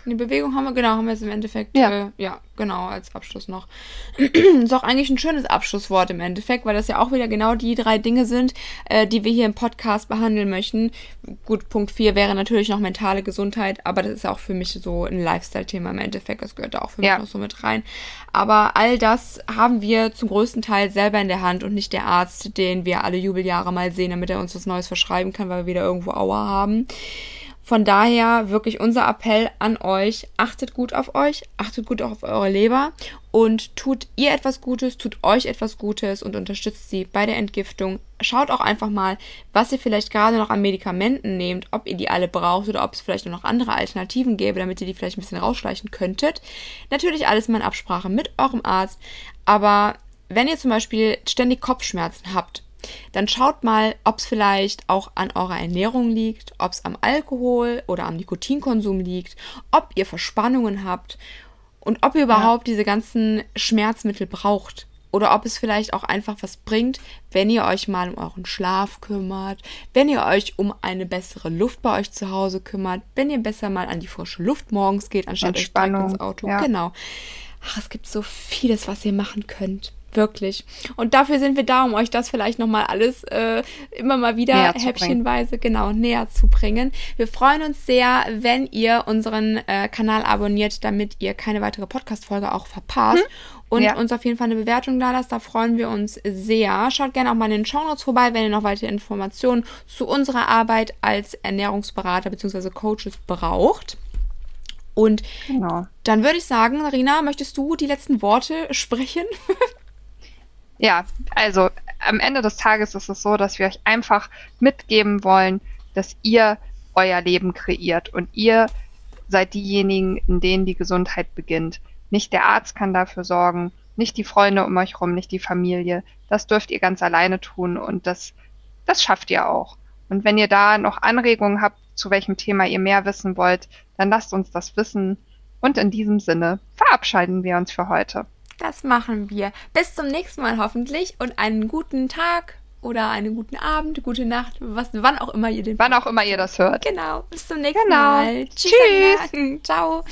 Die Bewegung haben wir, genau, haben wir jetzt im Endeffekt, ja, äh, ja genau, als Abschluss noch. ist auch eigentlich ein schönes Abschlusswort im Endeffekt, weil das ja auch wieder genau die drei Dinge sind, äh, die wir hier im Podcast behandeln möchten. Gut, Punkt 4 wäre natürlich noch mentale Gesundheit, aber das ist auch für mich so ein Lifestyle-Thema im Endeffekt, das gehört da auch für mich noch so mit rein. Aber all das haben wir zum größten Teil selber in der Hand und nicht der Arzt, den wir alle Jubeljahre mal sehen, damit er uns was Neues verschreiben kann, weil wir wieder irgendwo Aua haben. Von daher wirklich unser Appell an euch, achtet gut auf euch, achtet gut auf eure Leber und tut ihr etwas Gutes, tut euch etwas Gutes und unterstützt sie bei der Entgiftung. Schaut auch einfach mal, was ihr vielleicht gerade noch an Medikamenten nehmt, ob ihr die alle braucht oder ob es vielleicht noch andere Alternativen gäbe, damit ihr die vielleicht ein bisschen rausschleichen könntet. Natürlich alles mal in Absprache mit eurem Arzt, aber wenn ihr zum Beispiel ständig Kopfschmerzen habt, dann schaut mal, ob es vielleicht auch an eurer Ernährung liegt, ob es am Alkohol oder am Nikotinkonsum liegt, ob ihr Verspannungen habt und ob ihr überhaupt ja. diese ganzen Schmerzmittel braucht. Oder ob es vielleicht auch einfach was bringt, wenn ihr euch mal um euren Schlaf kümmert, wenn ihr euch um eine bessere Luft bei euch zu Hause kümmert, wenn ihr besser mal an die frische Luft morgens geht, anstatt euch direkt ins Auto. Ja. Genau. Ach, es gibt so vieles, was ihr machen könnt. Wirklich. Und dafür sind wir da, um euch das vielleicht nochmal alles äh, immer mal wieder näher häppchenweise genau näher zu bringen. Wir freuen uns sehr, wenn ihr unseren äh, Kanal abonniert, damit ihr keine weitere Podcast-Folge auch verpasst. Hm? Und ja. uns auf jeden Fall eine Bewertung da lasst, da freuen wir uns sehr. Schaut gerne auch mal in den Show Notes vorbei, wenn ihr noch weitere Informationen zu unserer Arbeit als Ernährungsberater bzw. Coaches braucht. Und genau. dann würde ich sagen, Rina, möchtest du die letzten Worte sprechen? ja, also am Ende des Tages ist es so, dass wir euch einfach mitgeben wollen, dass ihr euer Leben kreiert und ihr seid diejenigen, in denen die Gesundheit beginnt. Nicht der Arzt kann dafür sorgen, nicht die Freunde um euch rum, nicht die Familie. Das dürft ihr ganz alleine tun und das, das schafft ihr auch. Und wenn ihr da noch Anregungen habt, zu welchem Thema ihr mehr wissen wollt, dann lasst uns das wissen. Und in diesem Sinne verabschieden wir uns für heute. Das machen wir. Bis zum nächsten Mal hoffentlich und einen guten Tag oder einen guten Abend, gute Nacht, was, wann auch immer ihr den. Wann auch immer ihr das hört. Genau. Bis zum nächsten genau. Mal. Tschüss. Tschüss. Ciao.